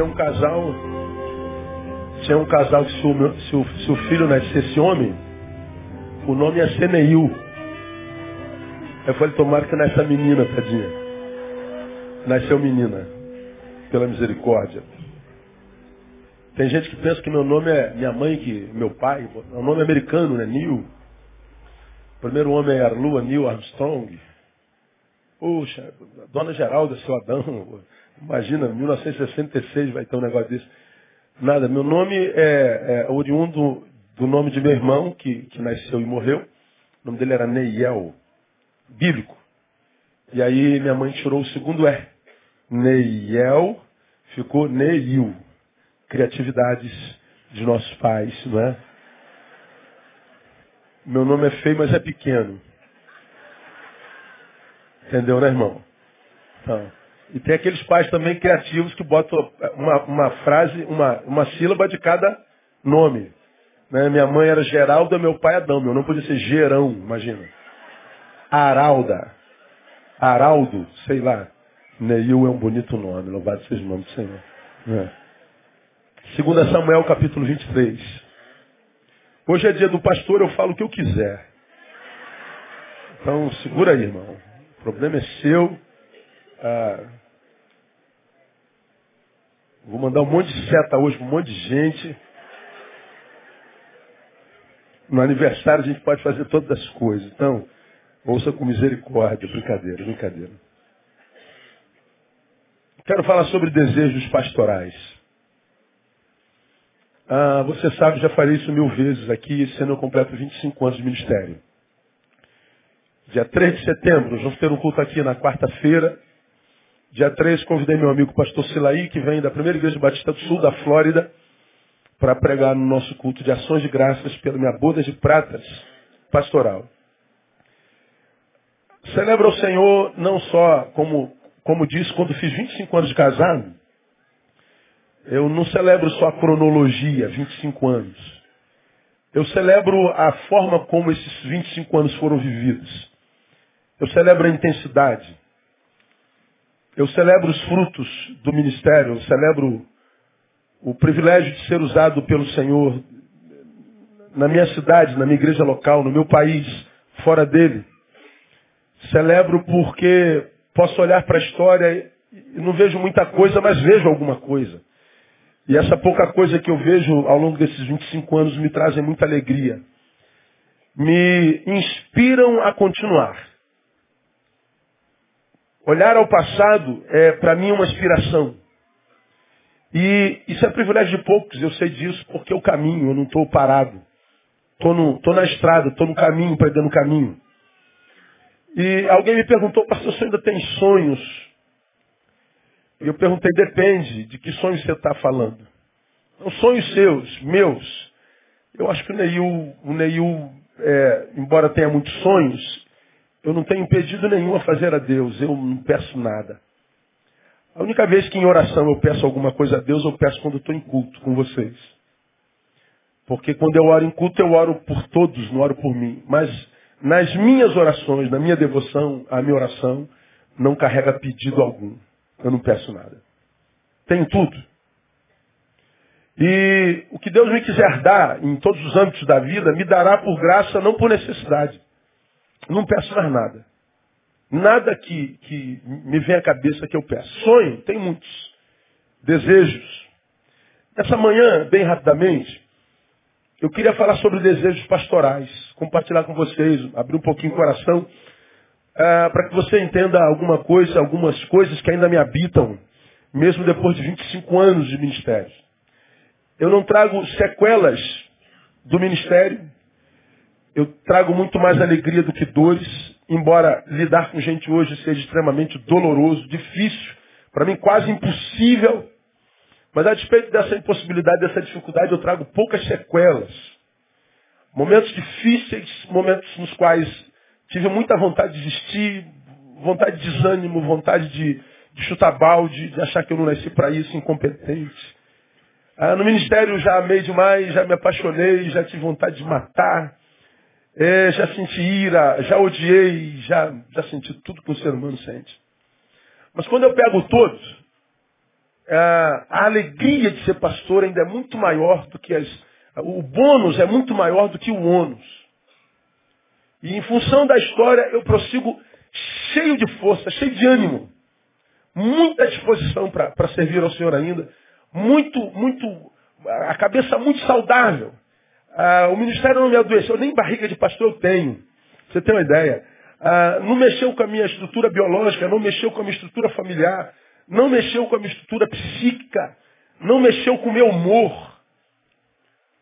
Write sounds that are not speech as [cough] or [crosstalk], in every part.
Tinha um casal, tinha um casal que se o, se o, se o filho nascesse homem, o nome ia ser Neil. Eu falei, tomara que nasça menina, tadinha. Nasceu menina, pela misericórdia. Tem gente que pensa que meu nome é minha mãe, que meu pai, é um nome americano, né? Neil. O primeiro homem é Arlua Neil Armstrong. Poxa, Dona Geralda, seu Adão. Imagina, 1966 vai ter um negócio desse. Nada, meu nome é, é oriundo do nome de meu irmão, que, que nasceu e morreu. O nome dele era Neiel, bíblico. E aí minha mãe tirou o segundo E. Neiel ficou Neil. Criatividades de nossos pais, não é? Meu nome é feio, mas é pequeno. Entendeu, né, irmão? Então, e tem aqueles pais também criativos que botam uma, uma frase, uma, uma sílaba de cada nome. Né? Minha mãe era Geralda, meu pai Adão. Meu nome podia ser Gerão, imagina. Aralda. Araldo, sei lá. Neil é um bonito nome, louvado seja o nome do Senhor. É. Segundo Samuel capítulo 23. Hoje é dia do pastor, eu falo o que eu quiser. Então segura aí, irmão. O problema é seu. Ah, vou mandar um monte de seta hoje para um monte de gente. No aniversário a gente pode fazer todas as coisas. Então, ouça com misericórdia. Brincadeira, brincadeira. Quero falar sobre desejos pastorais. Ah, você sabe, já falei isso mil vezes aqui, ano eu completo 25 anos de ministério. Dia 3 de setembro, nós vamos ter um culto aqui na quarta-feira. Dia 3, convidei meu amigo pastor Silaí, que vem da primeira igreja batista do sul da Flórida, para pregar no nosso culto de ações de graças pela minha boda de pratas pastoral. Celebra o Senhor não só, como, como disse, quando fiz 25 anos de casado, eu não celebro só a cronologia, 25 anos. Eu celebro a forma como esses 25 anos foram vividos. Eu celebro a intensidade. Eu celebro os frutos do ministério. Eu celebro o privilégio de ser usado pelo Senhor na minha cidade, na minha igreja local, no meu país, fora dele. Celebro porque posso olhar para a história e não vejo muita coisa, mas vejo alguma coisa. E essa pouca coisa que eu vejo ao longo desses 25 anos me trazem muita alegria. Me inspiram a continuar. Olhar ao passado é para mim uma inspiração. E isso é privilégio de poucos, eu sei disso, porque eu caminho, eu não estou parado. Estou na estrada, estou no caminho, pregando o caminho. E alguém me perguntou, pastor, você ainda tem sonhos? E eu perguntei, depende de que sonhos você está falando. São sonhos seus, meus. Eu acho que o Neil, o Neil é, embora tenha muitos sonhos, eu não tenho impedido nenhum a fazer a Deus, eu não peço nada. A única vez que em oração eu peço alguma coisa a Deus, eu peço quando estou em culto com vocês. Porque quando eu oro em culto, eu oro por todos, não oro por mim. Mas nas minhas orações, na minha devoção, a minha oração não carrega pedido algum. Eu não peço nada. Tenho tudo. E o que Deus me quiser dar em todos os âmbitos da vida, me dará por graça, não por necessidade. Não peço mais nada. Nada que, que me vem à cabeça que eu peço. Sonho, tem muitos. Desejos. Essa manhã, bem rapidamente, eu queria falar sobre desejos pastorais. Compartilhar com vocês, abrir um pouquinho o coração, uh, para que você entenda alguma coisa, algumas coisas que ainda me habitam, mesmo depois de 25 anos de ministério. Eu não trago sequelas do ministério, eu trago muito mais alegria do que dores, embora lidar com gente hoje seja extremamente doloroso, difícil, para mim quase impossível, mas a despeito dessa impossibilidade, dessa dificuldade, eu trago poucas sequelas. Momentos difíceis, momentos nos quais tive muita vontade de desistir, vontade de desânimo, vontade de, de chutar balde, de achar que eu não nasci para isso, incompetente. Ah, no ministério já amei demais, já me apaixonei, já tive vontade de matar. É, já senti ira, já odiei, já, já senti tudo que o ser humano sente. Mas quando eu pego todos, a, a alegria de ser pastor ainda é muito maior do que as. O bônus é muito maior do que o ônus. E em função da história, eu prossigo cheio de força, cheio de ânimo. Muita disposição para servir ao Senhor ainda. Muito, muito, a cabeça muito saudável. Ah, o ministério não me adoeceu, nem barriga de pastor eu tenho. Você tem uma ideia? Ah, não mexeu com a minha estrutura biológica, não mexeu com a minha estrutura familiar, não mexeu com a minha estrutura psíquica, não mexeu com o meu humor.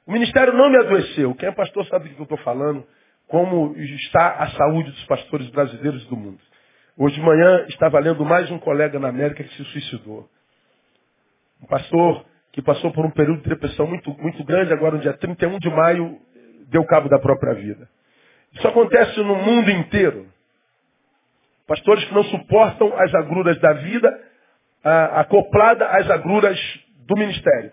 O ministério não me adoeceu. Quem é pastor sabe do que eu estou falando, como está a saúde dos pastores brasileiros do mundo. Hoje de manhã estava lendo mais um colega na América que se suicidou. Um pastor que passou por um período de depressão muito, muito grande, agora no dia 31 de maio, deu cabo da própria vida. Isso acontece no mundo inteiro. Pastores que não suportam as agruras da vida, ah, acoplada às agruras do ministério.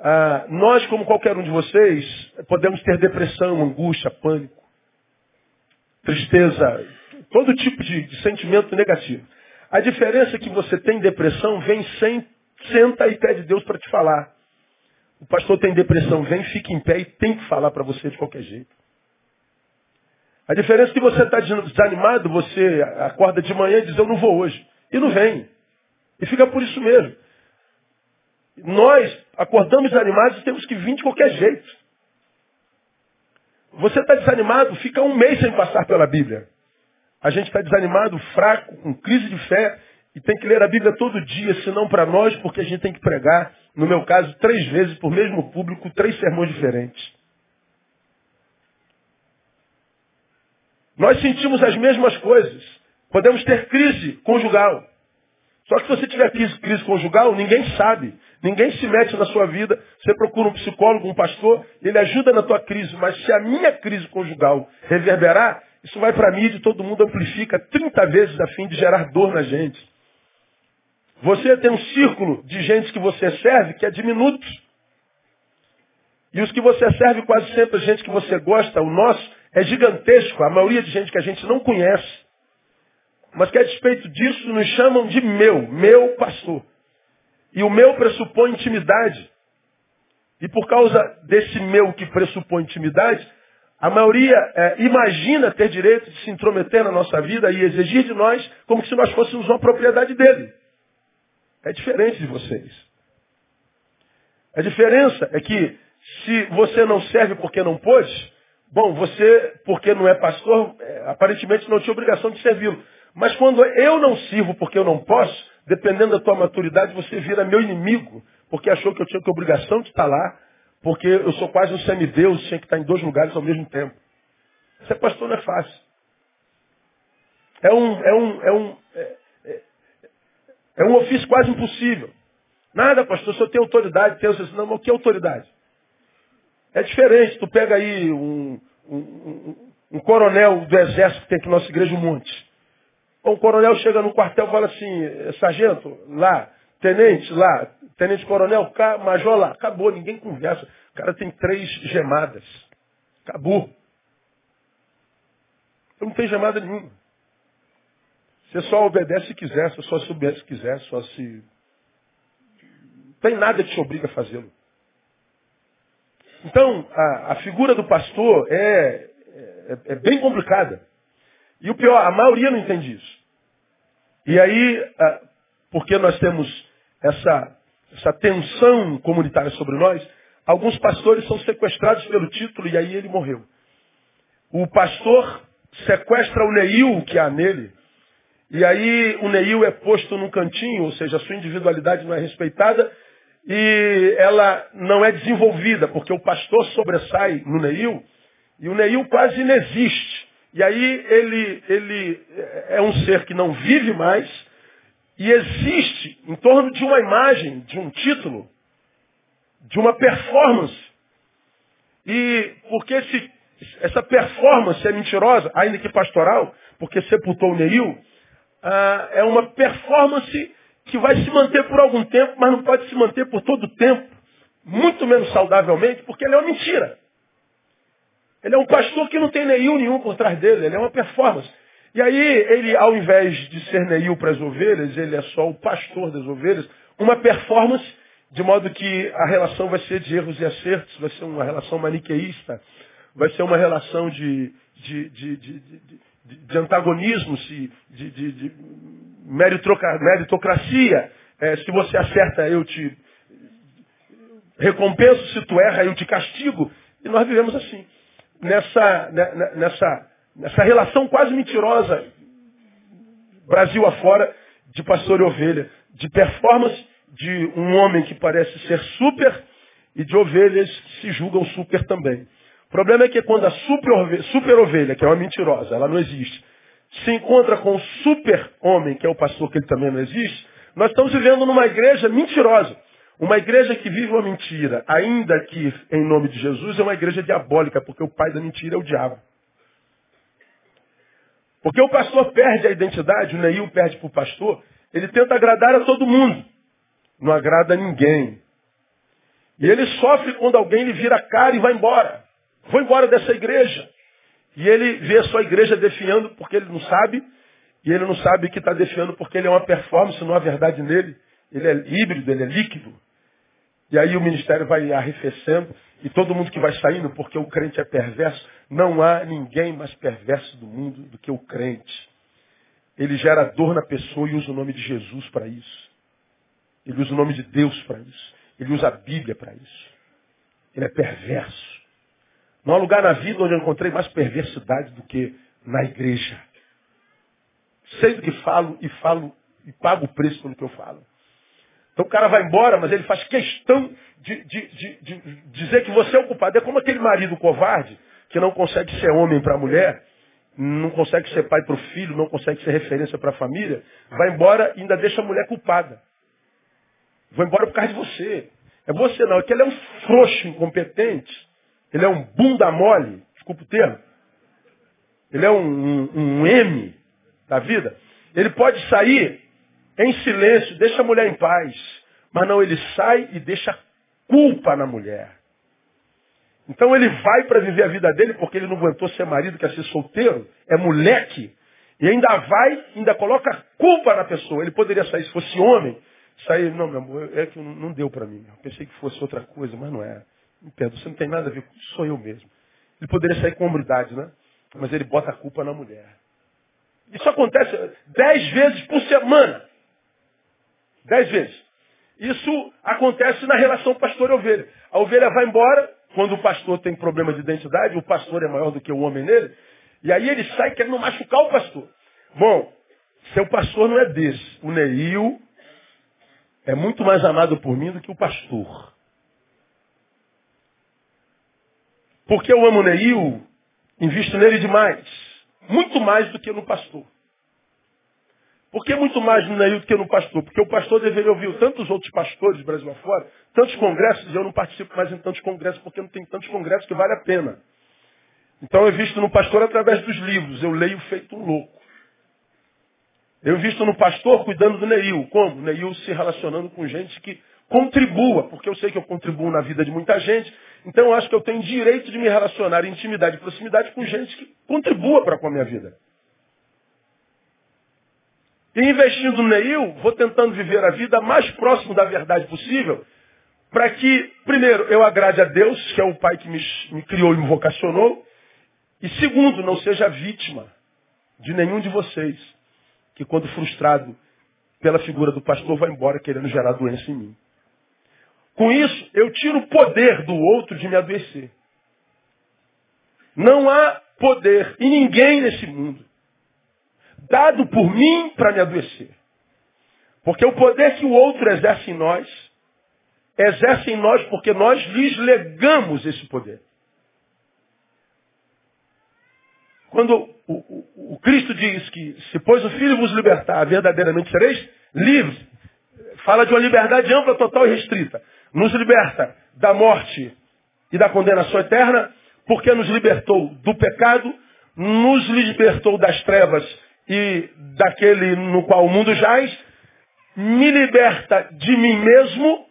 Ah, nós, como qualquer um de vocês, podemos ter depressão, angústia, pânico, tristeza, todo tipo de, de sentimento negativo. A diferença é que você tem depressão, vem sem, senta e pede Deus para te falar. O pastor tem depressão, vem, fica em pé e tem que falar para você de qualquer jeito. A diferença é que você está desanimado, você acorda de manhã e diz, eu não vou hoje. E não vem. E fica por isso mesmo. Nós acordamos desanimados e temos que vir de qualquer jeito. Você está desanimado, fica um mês sem passar pela Bíblia. A gente está desanimado, fraco, com crise de fé, e tem que ler a Bíblia todo dia, senão para nós, porque a gente tem que pregar, no meu caso, três vezes por mesmo público, três sermões diferentes. Nós sentimos as mesmas coisas. Podemos ter crise conjugal. Só que se você tiver crise, crise conjugal, ninguém sabe. Ninguém se mete na sua vida. Você procura um psicólogo, um pastor, ele ajuda na tua crise. Mas se a minha crise conjugal reverberar, isso vai para mídia e todo mundo amplifica 30 vezes a fim de gerar dor na gente. Você tem um círculo de gente que você serve que é diminuto. E os que você serve quase sempre é gente que você gosta. O nosso é gigantesco. A maioria de gente que a gente não conhece. Mas que a despeito disso nos chamam de meu, meu pastor. E o meu pressupõe intimidade. E por causa desse meu que pressupõe intimidade, a maioria é, imagina ter direito de se intrometer na nossa vida e exigir de nós como se nós fôssemos uma propriedade dele. É diferente de vocês. A diferença é que se você não serve porque não pôde, bom, você, porque não é pastor, é, aparentemente não tinha obrigação de servi-lo. Mas quando eu não sirvo porque eu não posso, dependendo da tua maturidade, você vira meu inimigo, porque achou que eu tinha que obrigação de estar lá, porque eu sou quase um semideus, tinha que estar em dois lugares ao mesmo tempo. Ser pastor não é fácil. É um, é um, é um, é, é, é um ofício quase impossível. Nada, pastor, eu tenho autoridade, tenho não, mas o que é autoridade? É diferente, tu pega aí um, um, um, um coronel do exército que tem aqui na nossa igreja um monte. O coronel chega no quartel e fala assim, sargento, lá, tenente, lá, tenente coronel, cá, major lá. Acabou, ninguém conversa. O cara tem três gemadas. Acabou. Então não tem gemada nenhuma. Você só obedece se quiser, você só se obedece se quiser, só se. Não tem nada que te obriga a fazê-lo. Então, a, a, figura do pastor é, é, é bem complicada. E o pior, a maioria não entende isso. E aí, porque nós temos essa, essa tensão comunitária sobre nós, alguns pastores são sequestrados pelo título e aí ele morreu. O pastor sequestra o Neil que há nele, e aí o Neil é posto num cantinho, ou seja, a sua individualidade não é respeitada, e ela não é desenvolvida, porque o pastor sobressai no Neil, e o Neil quase inexiste. E aí ele, ele é um ser que não vive mais e existe em torno de uma imagem, de um título, de uma performance. E porque esse, essa performance é mentirosa, ainda que pastoral, porque sepultou o Neil, ah, é uma performance que vai se manter por algum tempo, mas não pode se manter por todo o tempo, muito menos saudavelmente, porque ele é uma mentira. Ele é um pastor que não tem nenhum nenhum por trás dele, ele é uma performance. E aí, ele, ao invés de ser Neil para as ovelhas, ele é só o pastor das ovelhas, uma performance, de modo que a relação vai ser de erros e acertos, vai ser uma relação maniqueísta, vai ser uma relação de, de, de, de, de, de antagonismos, de, de, de meritocracia. É, se você acerta, eu te recompenso, se tu erra, eu te castigo. E nós vivemos assim, nessa, né, né, nessa, nessa relação quase mentirosa, Brasil afora, de pastor e ovelha, de performance de um homem que parece ser super e de ovelhas que se julgam super também. O problema é que quando a super ovelha, super ovelha, que é uma mentirosa, ela não existe, se encontra com o super homem, que é o pastor que ele também não existe, nós estamos vivendo numa igreja mentirosa. Uma igreja que vive uma mentira, ainda que em nome de Jesus, é uma igreja diabólica, porque o pai da mentira é o diabo. Porque o pastor perde a identidade, o Neil perde para o pastor, ele tenta agradar a todo mundo. Não agrada a ninguém. E ele sofre quando alguém lhe vira a cara e vai embora. Vou embora dessa igreja. E ele vê a sua igreja defiando porque ele não sabe. E ele não sabe que está defiando porque ele é uma performance, não há verdade nele. Ele é híbrido, ele é líquido. E aí o ministério vai arrefecendo e todo mundo que vai saindo, porque o crente é perverso, não há ninguém mais perverso do mundo do que o crente. Ele gera dor na pessoa e usa o nome de Jesus para isso. Ele usa o nome de Deus para isso. Ele usa a Bíblia para isso. Ele é perverso. Não há lugar na vida onde eu encontrei mais perversidade do que na igreja. Sei do que falo e falo e pago o preço pelo que eu falo. Então o cara vai embora, mas ele faz questão de, de, de, de dizer que você é o culpado. É como aquele marido covarde que não consegue ser homem para a mulher, não consegue ser pai para o filho, não consegue ser referência para a família, vai embora e ainda deixa a mulher culpada. Vou embora por causa de você. É você não, é que ele é um frouxo incompetente. Ele é um bunda mole, desculpa o termo. Ele é um, um, um M da vida. Ele pode sair em silêncio, deixa a mulher em paz. Mas não, ele sai e deixa culpa na mulher. Então ele vai para viver a vida dele porque ele não aguentou ser marido, quer ser solteiro, é moleque. E ainda vai, ainda coloca culpa na pessoa. Ele poderia sair se fosse homem. Sair, não, meu amor, é que não deu para mim. Eu pensei que fosse outra coisa, mas não é. Me perdoa, você não tem nada a ver com isso, sou eu mesmo. Ele poderia sair com hombridade, né? Mas ele bota a culpa na mulher. Isso acontece dez vezes por semana. Dez vezes. Isso acontece na relação pastor e ovelha. A ovelha vai embora, quando o pastor tem problema de identidade, o pastor é maior do que o homem nele, e aí ele sai querendo machucar o pastor. Bom, seu pastor não é desse. O Neil é muito mais amado por mim do que o pastor. Porque eu amo o Neil, invisto nele demais. Muito mais do que no pastor. Por que muito mais no Neil do que no pastor? Porque o pastor deveria ouvir tantos outros pastores Brasil afora, tantos congressos, eu não participo mais em tantos congressos, porque não tem tantos congressos que vale a pena. Então eu visto no pastor através dos livros, eu leio feito um louco. Eu visto no pastor cuidando do Neil. Como? Neil se relacionando com gente que contribua, porque eu sei que eu contribuo na vida de muita gente, então eu acho que eu tenho direito de me relacionar em intimidade e proximidade com gente que contribua para com a minha vida. E investindo no Neil, vou tentando viver a vida mais próximo da verdade possível, para que, primeiro, eu agrade a Deus, que é o Pai que me, me criou e me vocacionou, e segundo, não seja vítima de nenhum de vocês, que quando frustrado pela figura do pastor, vai embora querendo gerar doença em mim. Com isso, eu tiro o poder do outro de me adoecer. Não há poder em ninguém nesse mundo dado por mim para me adoecer. Porque o poder que o outro exerce em nós, exerce em nós porque nós lhes legamos esse poder. Quando o, o, o Cristo diz que se pois o Filho vos libertar, verdadeiramente sereis livres, fala de uma liberdade ampla, total e restrita. Nos liberta da morte e da condenação eterna, porque nos libertou do pecado, nos libertou das trevas e daquele no qual o mundo jaz, me liberta de mim mesmo,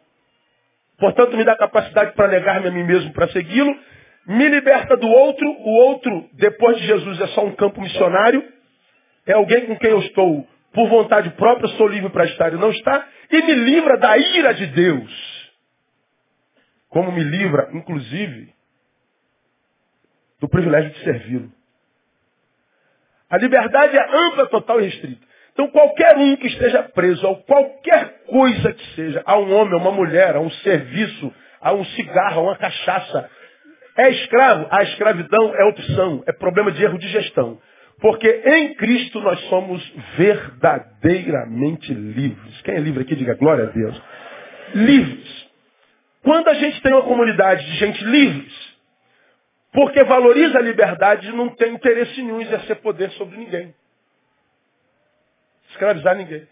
portanto me dá capacidade para negar-me a mim mesmo para segui-lo, me liberta do outro, o outro, depois de Jesus, é só um campo missionário, é alguém com quem eu estou, por vontade própria, sou livre para estar e não estar, e me livra da ira de Deus. Como me livra, inclusive, do privilégio de servi-lo. A liberdade é ampla, total e restrita. Então qualquer um que esteja preso a qualquer coisa que seja, a um homem, a uma mulher, a um serviço, a um cigarro, a uma cachaça, é escravo? A escravidão é opção, é problema de erro de gestão. Porque em Cristo nós somos verdadeiramente livres. Quem é livre aqui, diga glória a Deus. Livres. Quando a gente tem uma comunidade de gente livres, porque valoriza a liberdade, não tem interesse nenhum em exercer poder sobre ninguém. Escravizar ninguém.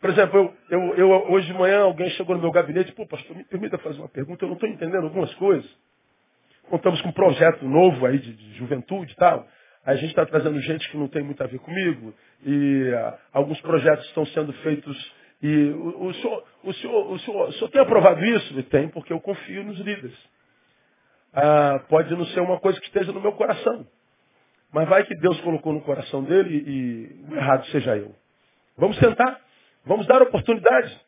Por exemplo, eu, eu, eu, hoje de manhã alguém chegou no meu gabinete, pô, pastor, me permita fazer uma pergunta, eu não estou entendendo algumas coisas. Contamos com um projeto novo aí de, de juventude e tal. A gente está trazendo gente que não tem muito a ver comigo. E uh, alguns projetos estão sendo feitos. E o, o, senhor, o, senhor, o, senhor, o senhor tem aprovado isso? Tem, porque eu confio nos líderes. Ah, pode não ser uma coisa que esteja no meu coração. Mas vai que Deus colocou no coração dele e o errado seja eu. Vamos sentar, vamos dar oportunidade,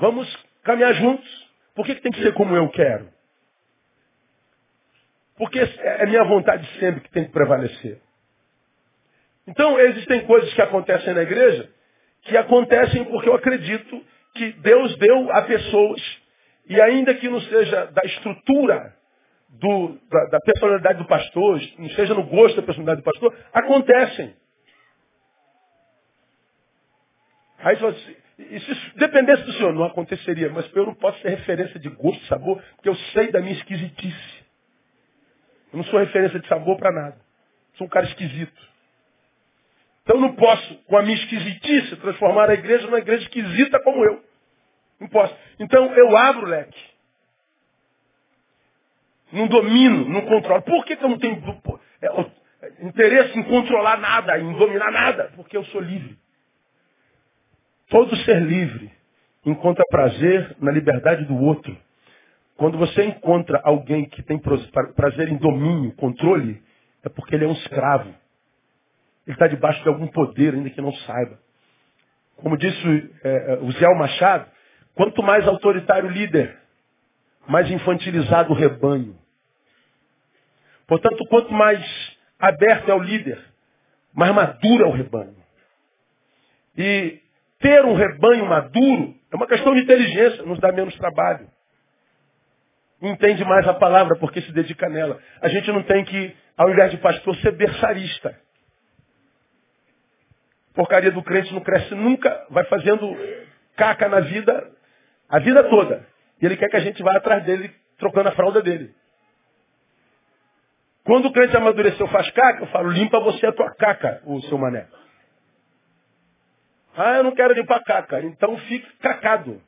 vamos caminhar juntos. Por que, que tem que ser como eu quero? Porque é minha vontade sempre que tem que prevalecer. Então, existem coisas que acontecem na igreja que acontecem porque eu acredito que Deus deu a pessoas, e ainda que não seja da estrutura do, da, da, personalidade do pastor, não esteja no gosto da personalidade do pastor, acontecem. Aí você assim, e se dependesse do senhor, não aconteceria, mas eu não posso ser referência de gosto, sabor, porque eu sei da minha esquisitice. Eu não sou referência de sabor para nada. Sou um cara esquisito. Então não posso, com a minha esquisitice, transformar a igreja numa igreja esquisita como eu. Não posso. Então eu abro o leque. Não domino, não controlo. Por que, que eu não tenho é, é, interesse em controlar nada, em dominar nada? Porque eu sou livre. Todo ser livre encontra prazer na liberdade do outro. Quando você encontra alguém que tem prazer em domínio, controle, é porque ele é um escravo. Ele está debaixo de algum poder, ainda que não saiba. Como disse é, o Zé Machado, quanto mais autoritário o líder, mais infantilizado o rebanho. Portanto, quanto mais aberto é o líder, mais maduro é o rebanho. E ter um rebanho maduro é uma questão de inteligência, nos dá menos trabalho. Entende mais a palavra porque se dedica nela. A gente não tem que, ao invés de pastor, ser berçarista. Porcaria do crente não cresce nunca, vai fazendo caca na vida, a vida toda. E ele quer que a gente vá atrás dele, trocando a fralda dele. Quando o crente amadureceu faz caca, eu falo, limpa você a tua caca, o seu mané. Ah, eu não quero limpar caca. Então fique cacado.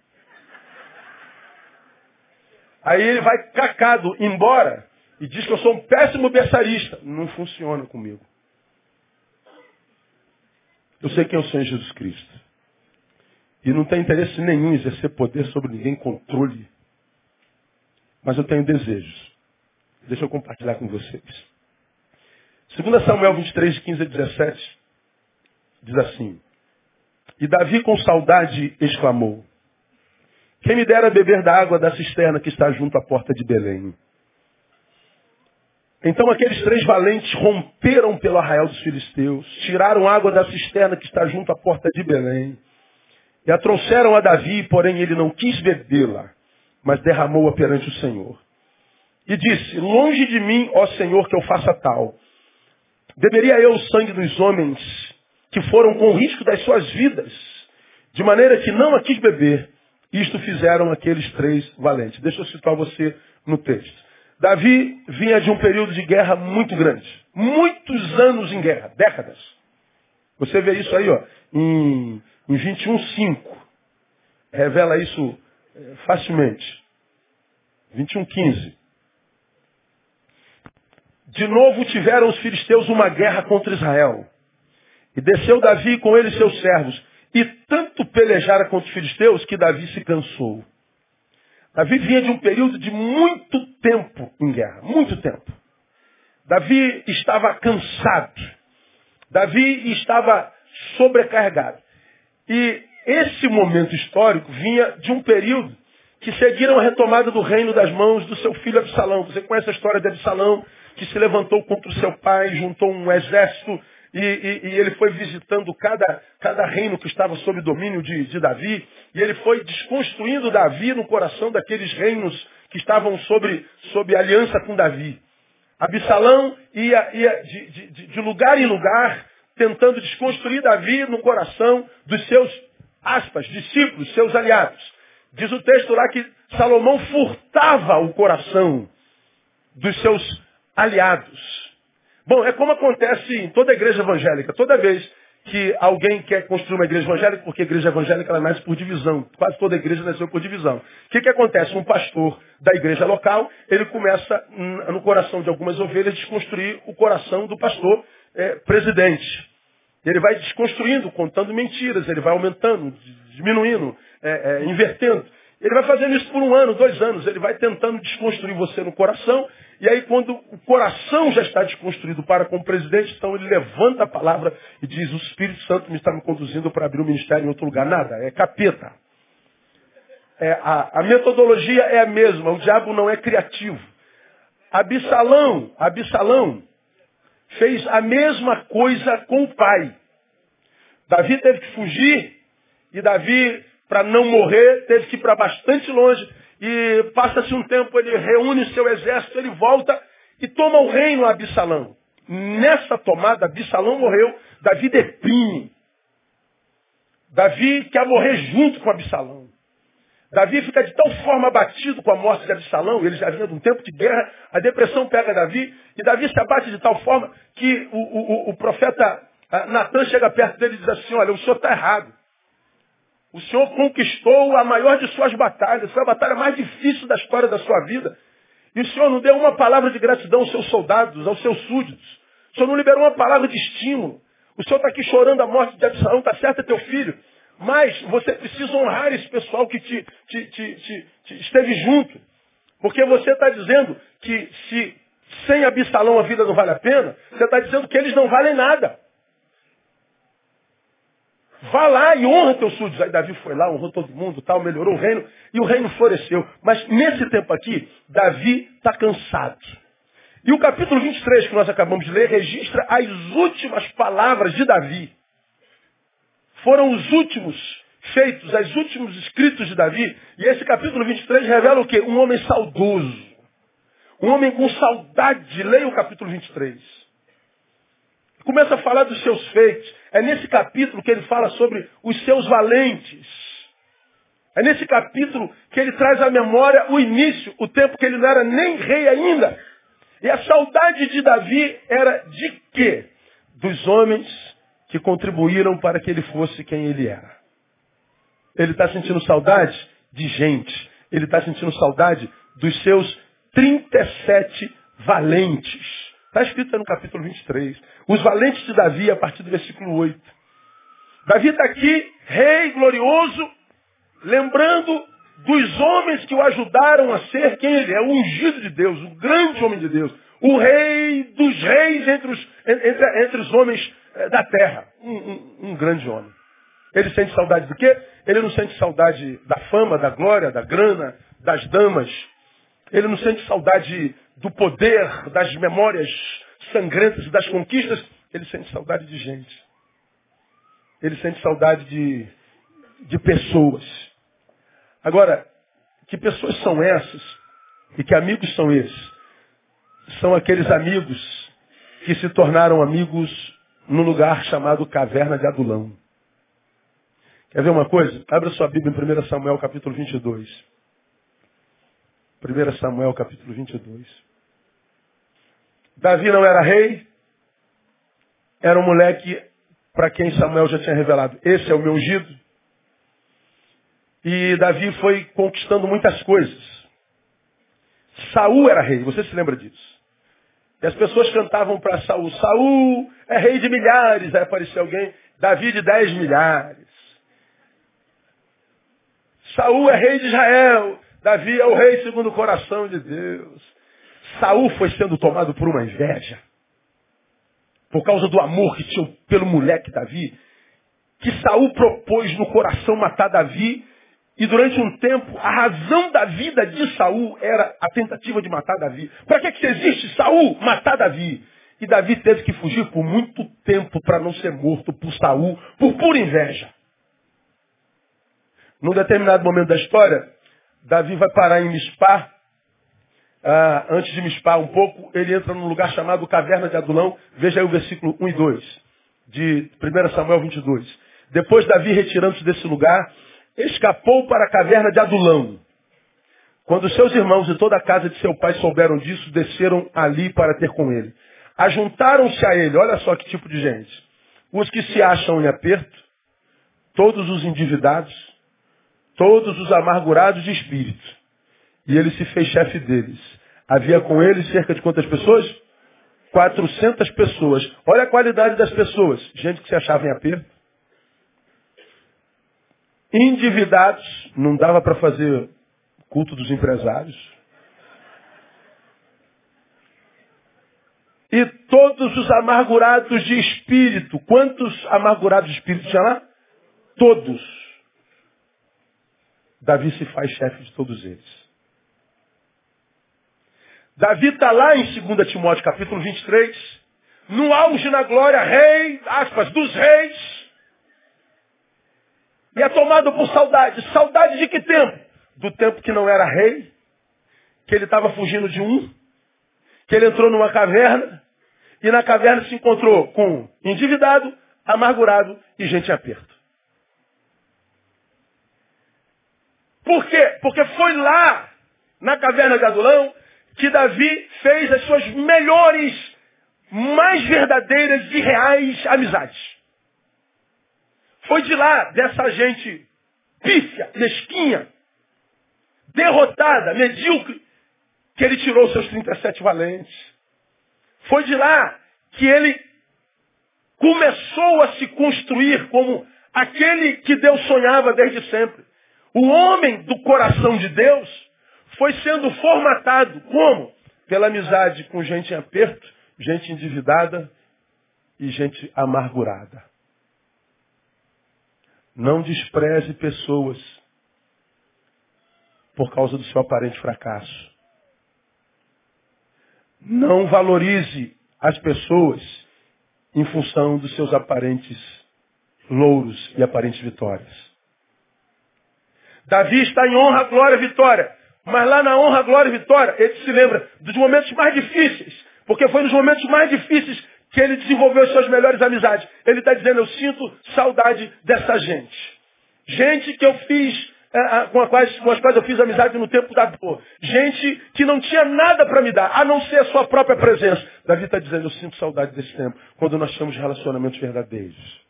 Aí ele vai cacado embora e diz que eu sou um péssimo berçarista. Não funciona comigo. Eu sei quem eu sou em Jesus Cristo. E não tenho interesse nenhum em exercer poder sobre ninguém, controle. Mas eu tenho desejos. Deixa eu compartilhar com vocês. 2 Samuel 23, 15 a 17, diz assim. E Davi com saudade exclamou, quem me dera beber da água da cisterna que está junto à porta de Belém. Então aqueles três valentes romperam pelo arraial dos filisteus, tiraram água da cisterna que está junto à porta de Belém, e a trouxeram a Davi, porém ele não quis bebê-la, mas derramou-a perante o Senhor. E disse, longe de mim, ó Senhor, que eu faça tal. Deveria eu o sangue dos homens que foram com risco das suas vidas, de maneira que não a quis beber. Isto fizeram aqueles três valentes. Deixa eu citar você no texto. Davi vinha de um período de guerra muito grande. Muitos anos em guerra, décadas. Você vê isso aí, ó, em, em 21.5. Revela isso é, facilmente. 21.15. De novo tiveram os filisteus uma guerra contra Israel. E desceu Davi com ele seus servos. E tanto pelejara contra os filisteus que Davi se cansou. Davi vinha de um período de muito tempo em guerra. Muito tempo. Davi estava cansado. Davi estava sobrecarregado. E esse momento histórico vinha de um período que seguiram a retomada do reino das mãos do seu filho Absalão. Você conhece a história de Absalão, que se levantou contra o seu pai, juntou um exército e, e, e, ele foi visitando cada, cada reino que estava sob domínio de, de, Davi, e ele foi desconstruindo Davi no coração daqueles reinos que estavam sob, sob aliança com Davi. Absalão ia, ia de, de, de lugar em lugar, tentando desconstruir Davi no coração dos seus, aspas, discípulos, seus aliados. Diz o texto lá que Salomão furtava o coração dos seus aliados. Bom, é como acontece em toda igreja evangélica. Toda vez que alguém quer construir uma igreja evangélica, porque a igreja evangélica ela nasce por divisão. Quase toda igreja nasceu por divisão. O que, que acontece? Um pastor da igreja local, ele começa no coração de algumas ovelhas desconstruir o coração do pastor é, presidente. Ele vai desconstruindo, contando mentiras, ele vai aumentando, diminuindo, é, é, invertendo. Ele vai fazendo isso por um ano, dois anos. Ele vai tentando desconstruir você no coração. E aí, quando o coração já está desconstruído para com o presidente, então ele levanta a palavra e diz: O Espírito Santo me está me conduzindo para abrir o um ministério em outro lugar. Nada, é capeta. É, a, a, metodologia é a mesma. O diabo não é criativo. Absalão, Absalão fez a mesma coisa com o pai. Davi teve que fugir e Davi para não morrer, teve que ir para bastante longe. E passa-se um tempo, ele reúne seu exército, ele volta e toma o reino a Absalão. Nessa tomada, Absalão morreu, Davi deprime. Davi quer morrer junto com Absalão. Davi fica de tal forma abatido com a morte de Absalão, ele já vinha de um tempo de guerra, a depressão pega Davi, e Davi se abate de tal forma que o, o, o profeta ah, Natan chega perto dele e diz assim, olha, o senhor está errado. O Senhor conquistou a maior de suas batalhas. Foi a batalha mais difícil da história da sua vida. E o Senhor não deu uma palavra de gratidão aos seus soldados, aos seus súditos. O Senhor não liberou uma palavra de estímulo. O Senhor está aqui chorando a morte de Absalão, está certo, é teu filho. Mas você precisa honrar esse pessoal que te, te, te, te esteve junto. Porque você está dizendo que se sem Absalão a vida não vale a pena, você está dizendo que eles não valem nada. Vá lá e honra teus súditos. Aí Davi foi lá, honrou todo mundo, tal, melhorou o reino, e o reino floresceu. Mas nesse tempo aqui, Davi está cansado. E o capítulo 23 que nós acabamos de ler registra as últimas palavras de Davi. Foram os últimos feitos, os últimos escritos de Davi. E esse capítulo 23 revela o quê? Um homem saudoso. Um homem com saudade. Leia o capítulo 23. Começa a falar dos seus feitos. É nesse capítulo que ele fala sobre os seus valentes. É nesse capítulo que ele traz à memória o início, o tempo que ele não era nem rei ainda. E a saudade de Davi era de quê? Dos homens que contribuíram para que ele fosse quem ele era. Ele está sentindo saudade de gente. Ele está sentindo saudade dos seus 37 valentes. Está escrito no capítulo 23. Os valentes de Davi, a partir do versículo 8. Davi está aqui, rei glorioso, lembrando dos homens que o ajudaram a ser quem ele é, o ungido de Deus, o grande homem de Deus, o rei dos reis entre os, entre, entre os homens eh, da terra. Um, um, um grande homem. Ele sente saudade do quê? Ele não sente saudade da fama, da glória, da grana, das damas. Ele não sente saudade do poder, das memórias sangrentas, das conquistas, ele sente saudade de gente. Ele sente saudade de, de pessoas. Agora, que pessoas são essas? E que amigos são esses? São aqueles amigos que se tornaram amigos no lugar chamado Caverna de Adulão. Quer ver uma coisa? Abra sua Bíblia em 1 Samuel capítulo 22. 1 Samuel capítulo 22. Davi não era rei, era um moleque para quem Samuel já tinha revelado. Esse é o meu ungido. E Davi foi conquistando muitas coisas. Saul era rei, você se lembra disso? E as pessoas cantavam para Saul, Saul é rei de milhares, aí aparecia alguém, Davi de dez milhares. Saul é rei de Israel, Davi é o rei segundo o coração de Deus. Saul foi sendo tomado por uma inveja. por causa do amor que tinha pelo moleque Davi, que Saul propôs no coração matar Davi, e durante um tempo a razão da vida de Saul era a tentativa de matar Davi. Para que, que existe Saul? Matar Davi. E Davi teve que fugir por muito tempo para não ser morto por Saul, por pura inveja. Num determinado momento da história, Davi vai parar em Mispá. Ah, antes de Mispá um pouco, ele entra num lugar chamado Caverna de Adulão. Veja aí o versículo 1 e 2, de 1 Samuel 22. Depois Davi, retirando-se desse lugar, escapou para a caverna de Adulão. Quando seus irmãos e toda a casa de seu pai souberam disso, desceram ali para ter com ele. Ajuntaram-se a ele, olha só que tipo de gente. Os que se acham em aperto, todos os endividados, todos os amargurados de espírito. E ele se fez chefe deles. Havia com ele cerca de quantas pessoas? 400 pessoas. Olha a qualidade das pessoas. Gente que se achava em aperto. Endividados. Não dava para fazer culto dos empresários. E todos os amargurados de espírito. Quantos amargurados de espírito tinha lá? Todos. Davi se faz chefe de todos eles. Davi está lá em 2 Timóteo capítulo 23, no auge na glória, rei, aspas, dos reis, e é tomado por saudade. Saudade de que tempo? Do tempo que não era rei, que ele estava fugindo de um, que ele entrou numa caverna, e na caverna se encontrou com endividado, amargurado e gente em aperto. Por quê? Porque foi lá, na caverna de Adulão, que Davi fez as suas melhores, mais verdadeiras e reais amizades. Foi de lá, dessa gente pífia, mesquinha, derrotada, medíocre, que ele tirou seus 37 valentes. Foi de lá que ele começou a se construir como aquele que Deus sonhava desde sempre. O homem do coração de Deus foi sendo formatado. Como? Pela amizade com gente em aperto, gente endividada e gente amargurada. Não despreze pessoas por causa do seu aparente fracasso. Não valorize as pessoas em função dos seus aparentes louros e aparentes vitórias. Davi está em honra, glória, vitória. Mas lá na honra, glória e vitória, ele se lembra dos momentos mais difíceis. Porque foi nos momentos mais difíceis que ele desenvolveu as suas melhores amizades. Ele está dizendo, eu sinto saudade dessa gente. Gente que eu fiz, é, com, quais, com as quais eu fiz amizade no tempo da dor. Gente que não tinha nada para me dar, a não ser a sua própria presença. Davi está dizendo, eu sinto saudade desse tempo, quando nós tínhamos relacionamentos verdadeiros.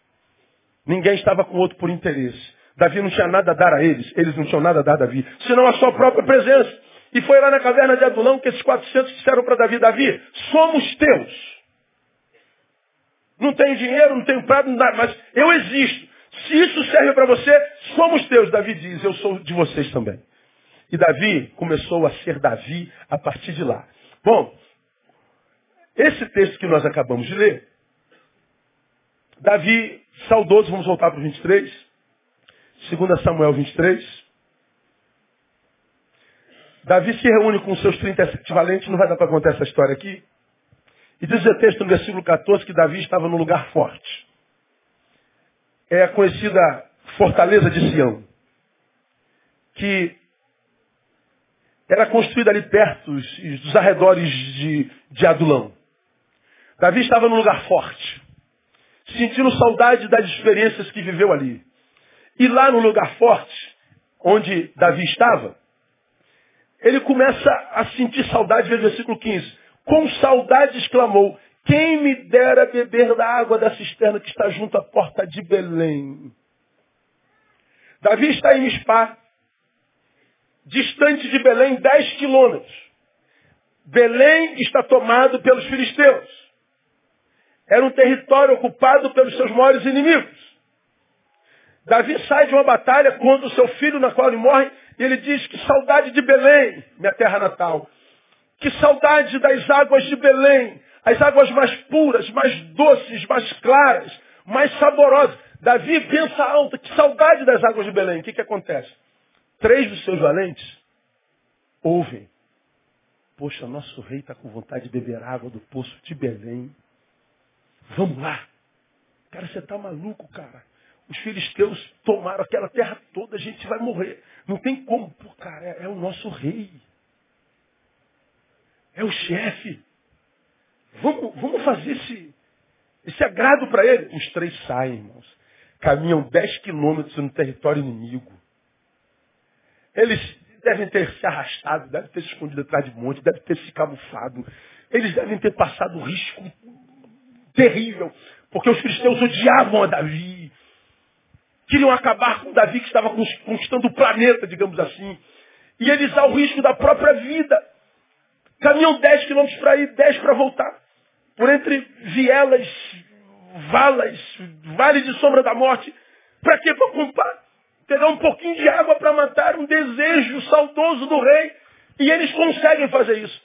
Ninguém estava com o outro por interesse. Davi não tinha nada a dar a eles, eles não tinham nada a dar a Davi, senão a sua própria presença. E foi lá na caverna de Adulão que esses 400 disseram para Davi, Davi, somos teus. Não tenho dinheiro, não tenho prato, mas eu existo. Se isso serve para você, somos teus. Davi diz, eu sou de vocês também. E Davi começou a ser Davi a partir de lá. Bom, esse texto que nós acabamos de ler, Davi, saudoso, vamos voltar para o 23, 2 Samuel 23. Davi se reúne com seus 37 valentes, não vai dar para contar essa história aqui. E diz o texto no versículo 14 que Davi estava num lugar forte. É a conhecida fortaleza de Sião, que era construída ali perto dos arredores de, de Adulão. Davi estava num lugar forte, sentindo saudade das experiências que viveu ali. E lá no lugar forte, onde Davi estava, ele começa a sentir saudade, veja o versículo 15. Com saudade exclamou, quem me dera beber da água da cisterna que está junto à porta de Belém. Davi está em Mispá, distante de Belém 10 quilômetros. Belém está tomado pelos filisteus. Era um território ocupado pelos seus maiores inimigos. Davi sai de uma batalha contra o seu filho na qual ele morre ele diz que saudade de Belém, minha terra natal. Que saudade das águas de Belém, as águas mais puras, mais doces, mais claras, mais saborosas. Davi pensa alto, que saudade das águas de Belém. O que, que acontece? Três dos seus valentes ouvem. Poxa, nosso rei está com vontade de beber água do poço de Belém. Vamos lá. Cara, você está maluco, cara. Os filisteus tomaram aquela terra toda, a gente vai morrer. Não tem como. Pô, cara, é, é o nosso rei. É o chefe. Vamos, vamos fazer esse, esse agrado para ele. Os três saem, irmãos. Caminham 10 quilômetros no território inimigo. Eles devem ter se arrastado, devem ter se escondido atrás de monte, devem ter se camuflado. Eles devem ter passado risco terrível, porque os filisteus odiavam a Davi. Queriam acabar com Davi que estava conquistando o planeta, digamos assim. E eles ao risco da própria vida. Caminham 10 quilômetros para ir, 10 para voltar. Por entre vielas, valas, vales de sombra da morte. Para quê? Para comprar pegar um pouquinho de água para matar um desejo saudoso do rei. E eles conseguem fazer isso.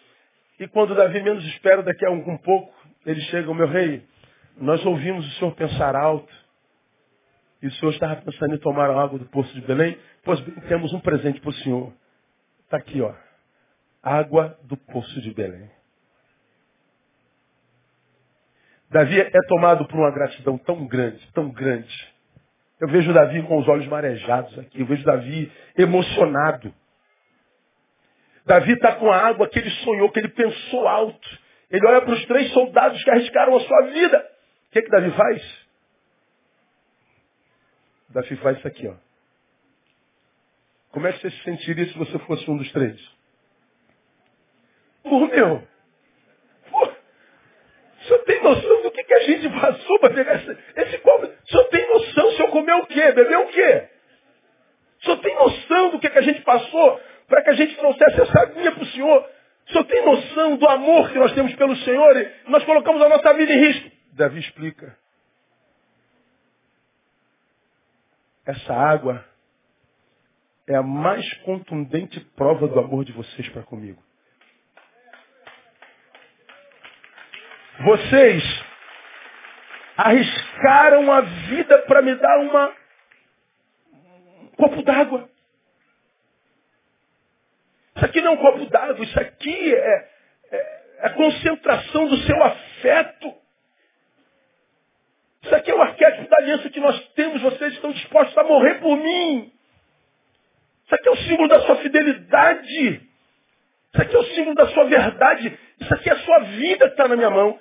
E quando Davi menos espera, daqui a um, um pouco, eles chegam, meu rei, nós ouvimos o senhor pensar alto. E o senhor estava pensando em tomar água do poço de Belém. Pois bem, temos um presente para o senhor. Está aqui, ó. Água do poço de Belém. Davi é tomado por uma gratidão tão grande, tão grande, eu vejo Davi com os olhos marejados aqui. Eu vejo Davi emocionado. Davi está com a água que ele sonhou, que ele pensou alto. Ele olha para os três soldados que arriscaram a sua vida. O que, que Davi faz? Davi faz isso aqui, ó. Como é que você se sentiria se você fosse um dos três? Por meu, o senhor tem noção do que, que a gente passou para pegar esse, esse copo? O senhor tem noção se eu comer o quê? Beber o quê? O senhor tem noção do que, que a gente passou para que a gente trouxesse essa aguinha para o senhor? O senhor tem noção do amor que nós temos pelo Senhor e nós colocamos a nossa vida em risco? Davi explica. Essa água é a mais contundente prova do amor de vocês para comigo. Vocês arriscaram a vida para me dar uma, um copo d'água. Isso aqui não é um copo d'água, isso aqui é, é, é a concentração do seu afeto. Isso aqui é o arquétipo da aliança que nós temos. Vocês estão dispostos a morrer por mim. Isso aqui é o símbolo da sua fidelidade. Isso aqui é o símbolo da sua verdade. Isso aqui é a sua vida que está na minha mão.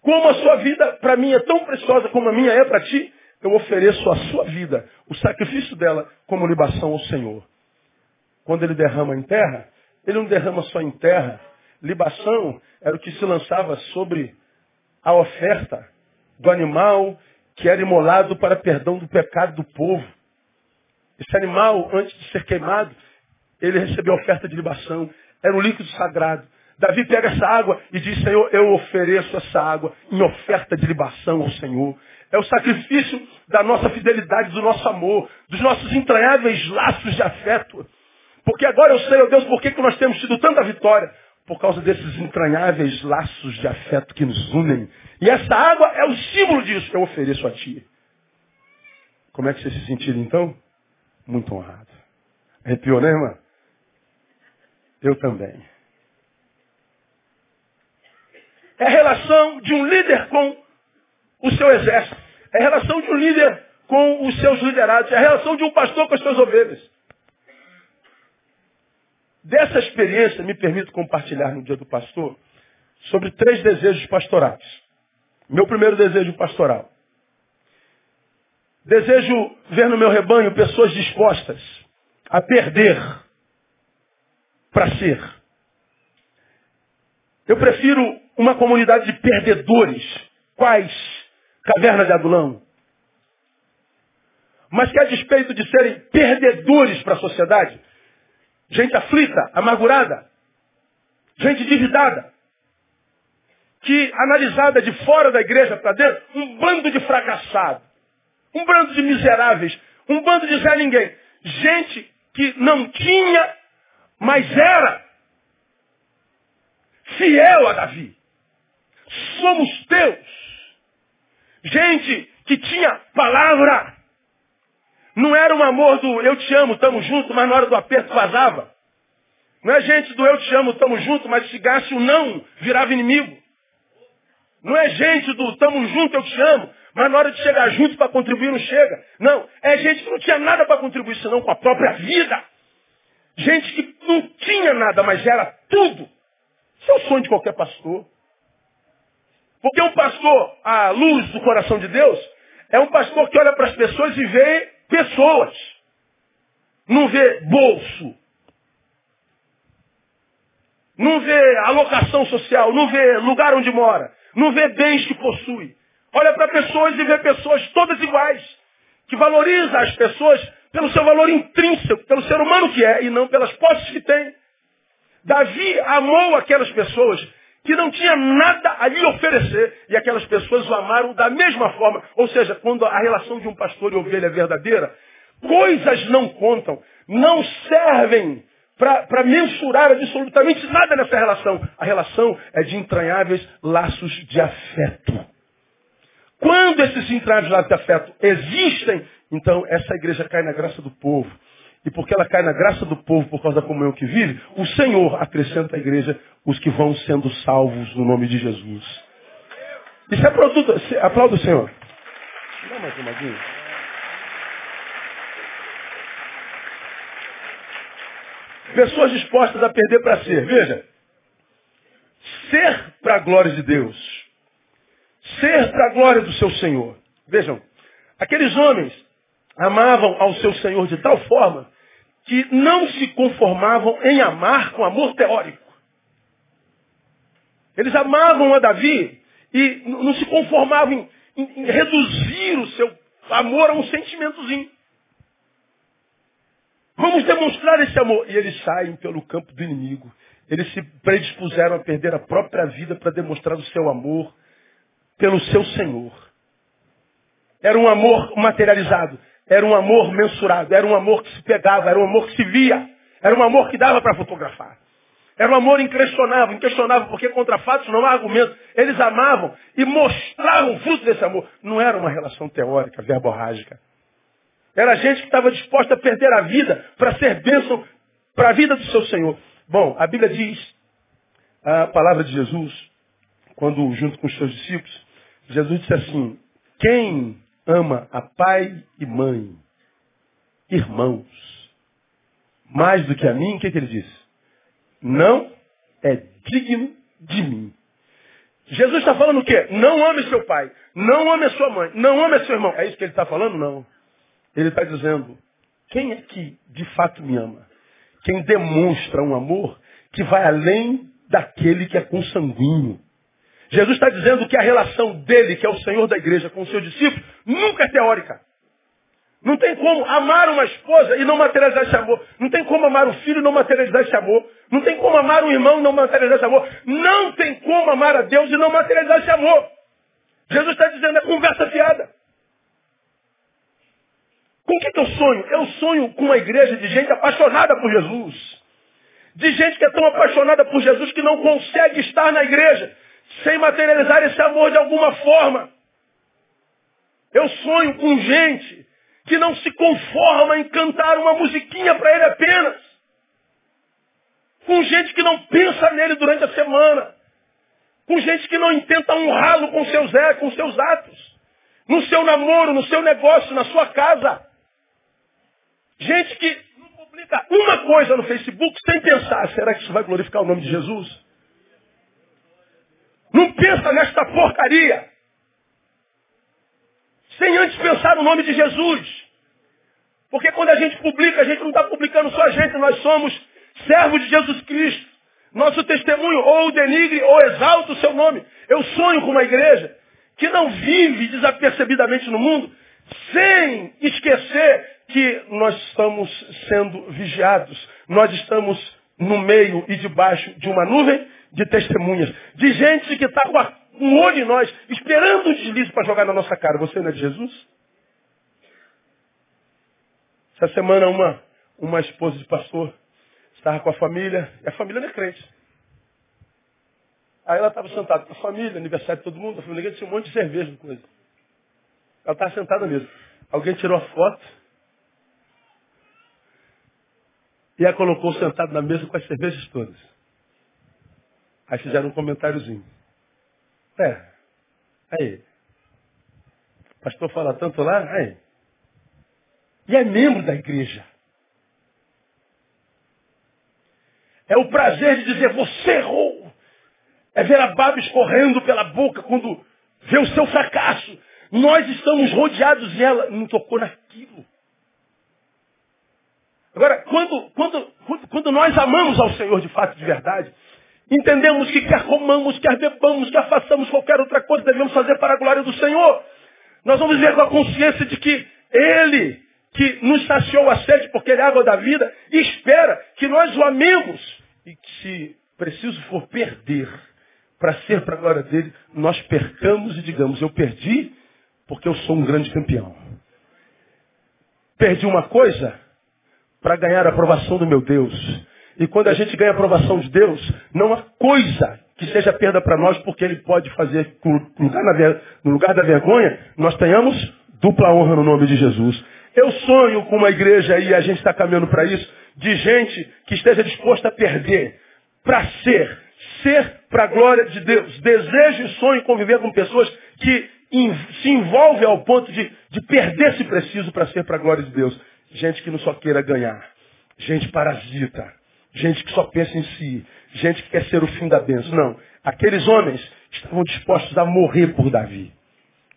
Como a sua vida para mim é tão preciosa como a minha é para ti, eu ofereço a sua vida, o sacrifício dela, como libação ao Senhor. Quando ele derrama em terra, ele não derrama só em terra. Libação era o que se lançava sobre a oferta do animal que era imolado para perdão do pecado do povo. Esse animal, antes de ser queimado, ele recebeu a oferta de libação. Era um líquido sagrado. Davi pega essa água e diz, Senhor, eu ofereço essa água em oferta de libação ao Senhor. É o sacrifício da nossa fidelidade, do nosso amor, dos nossos entranháveis laços de afeto. Porque agora eu sei, ó Deus, por que nós temos tido tanta vitória? Por causa desses entranháveis laços de afeto que nos unem. E essa água é o símbolo disso que eu ofereço a Ti. Como é que você se sentiu então? Muito honrado. Arrepiou, né, irmã? Eu também. É a relação de um líder com o seu exército. É a relação de um líder com os seus liderados. É a relação de um pastor com as suas ovelhas. Dessa experiência, me permito compartilhar no dia do pastor sobre três desejos pastorais. Meu primeiro desejo pastoral. Desejo ver no meu rebanho pessoas dispostas a perder para ser. Eu prefiro uma comunidade de perdedores. Quais? Caverna de Adulão. Mas que a despeito de serem perdedores para a sociedade, gente aflita, amargurada, gente endividada, que analisada de fora da igreja para dentro, um bando de fracassados, um bando de miseráveis, um bando de Zé Ninguém. Gente que não tinha, mas era fiel a Davi. somos teus. Gente que tinha palavra. Não era um amor do eu te amo, estamos juntos, mas na hora do aperto vazava. Não é gente do eu te amo, estamos juntos, mas se gaste o não, virava inimigo. Não é gente do estamos juntos, eu te amo, mas na hora de chegar junto para contribuir não chega. Não, é gente que não tinha nada para contribuir, senão com a própria vida. Gente que não tinha nada, mas era tudo. Isso é o sonho de qualquer pastor. Porque um pastor, à luz do coração de Deus, é um pastor que olha para as pessoas e vê pessoas. Não vê bolso. Não vê alocação social, não vê lugar onde mora, não vê bens que possui. Olha para pessoas e vê pessoas todas iguais, que valoriza as pessoas pelo seu valor intrínseco, pelo ser humano que é, e não pelas posses que tem. Davi amou aquelas pessoas que não tinha nada a lhe oferecer. E aquelas pessoas o amaram da mesma forma. Ou seja, quando a relação de um pastor e ovelha é verdadeira, coisas não contam, não servem para mensurar absolutamente nada nessa relação. A relação é de entranháveis laços de afeto. Quando esses entranháveis laços de afeto existem, então essa igreja cai na graça do povo. E porque ela cai na graça do povo por causa da comunhão que vive, o Senhor acrescenta à igreja os que vão sendo salvos no nome de Jesus. Isso é produto. Aplauda o Senhor. Dá mais uma Pessoas dispostas a perder para ser. Veja. Ser para a glória de Deus. Ser para a glória do seu Senhor. Vejam. Aqueles homens amavam ao seu Senhor de tal forma que não se conformavam em amar com amor teórico. Eles amavam a Davi e não se conformavam em, em, em reduzir o seu amor a um sentimentozinho. Vamos demonstrar esse amor. E eles saem pelo campo do inimigo. Eles se predispuseram a perder a própria vida para demonstrar o seu amor pelo seu Senhor. Era um amor materializado. Era um amor mensurado, era um amor que se pegava, era um amor que se via, era um amor que dava para fotografar. Era um amor inquestionável, inquestionável, porque contra fatos não há argumento. Eles amavam e mostravam o fruto desse amor. Não era uma relação teórica, verborrágica. Era gente que estava disposta a perder a vida para ser bênção para a vida do seu Senhor. Bom, a Bíblia diz, a palavra de Jesus, quando junto com os seus discípulos, Jesus disse assim, quem ama a pai e mãe, irmãos, mais do que a mim, o que, que ele diz? Não é digno de mim. Jesus está falando o quê? Não ame seu pai, não ame a sua mãe, não ame seu irmão. É isso que ele está falando? Não. Ele está dizendo, quem é que de fato me ama? Quem demonstra um amor que vai além daquele que é consanguíneo. Jesus está dizendo que a relação dele, que é o Senhor da igreja, com o seu discípulo, nunca é teórica. Não tem como amar uma esposa e não materializar esse amor. Não tem como amar um filho e não materializar esse amor. Não tem como amar um irmão e não materializar esse amor. Não tem como amar a Deus e não materializar esse amor. Jesus está dizendo, é conversa fiada. Com o que, que eu sonho? Eu sonho com uma igreja de gente apaixonada por Jesus. De gente que é tão apaixonada por Jesus que não consegue estar na igreja sem materializar esse amor de alguma forma. Eu sonho com gente que não se conforma em cantar uma musiquinha para ele apenas. Com gente que não pensa nele durante a semana. Com gente que não intenta honrá-lo com seus, é, com seus atos. No seu namoro, no seu negócio, na sua casa. Gente que não publica uma coisa no Facebook sem pensar, será que isso vai glorificar o nome de Jesus? Não pensa nesta porcaria. Sem antes pensar no nome de Jesus. Porque quando a gente publica, a gente não está publicando só a gente, nós somos servos de Jesus Cristo. Nosso testemunho ou denigre ou exalta o seu nome. Eu sonho com uma igreja que não vive desapercebidamente no mundo sem esquecer que nós estamos sendo vigiados. Nós estamos no meio e debaixo de uma nuvem de testemunhas, de gente que está com um olho em nós, esperando o deslize para jogar na nossa cara. Você não é de Jesus? Essa semana uma, uma esposa de pastor estava com a família, e a família não é crente. Aí ela estava sentada com a família, aniversário de todo mundo, a família tinha um monte de cerveja e coisa. Ela estava sentada mesmo. Alguém tirou a foto e a colocou sentada na mesa com as cervejas todas. Aí fizeram um comentáriozinho. É. Aí. Pastor fala tanto lá, aí. E é membro da igreja. É o prazer de dizer, você errou. É ver a baba escorrendo pela boca quando vê o seu fracasso. Nós estamos rodeados e ela não tocou naquilo. Agora, quando, quando, quando nós amamos ao Senhor de fato, de verdade, entendemos que quer comamos, quer bebamos, quer façamos qualquer outra coisa, devemos fazer para a glória do Senhor. Nós vamos viver com a consciência de que Ele, que nos saciou a sede porque Ele é água da vida, espera que nós o amemos. E que se preciso for perder para ser para a glória dele, nós percamos e digamos, eu perdi porque eu sou um grande campeão. Perdi uma coisa para ganhar a aprovação do meu Deus. E quando a gente ganha a aprovação de Deus, não há coisa que seja perda para nós, porque Ele pode fazer no lugar, da vergonha, nós tenhamos dupla honra no nome de Jesus. Eu sonho com uma igreja e a gente está caminhando para isso, de gente que esteja disposta a perder para ser, ser para a glória de Deus. Desejo e sonho conviver com pessoas que se envolve ao ponto de, de perder se preciso para ser para a glória de Deus. Gente que não só queira ganhar. Gente parasita. Gente que só pensa em si. Gente que quer ser o fim da bênção. Não. Aqueles homens estavam dispostos a morrer por Davi.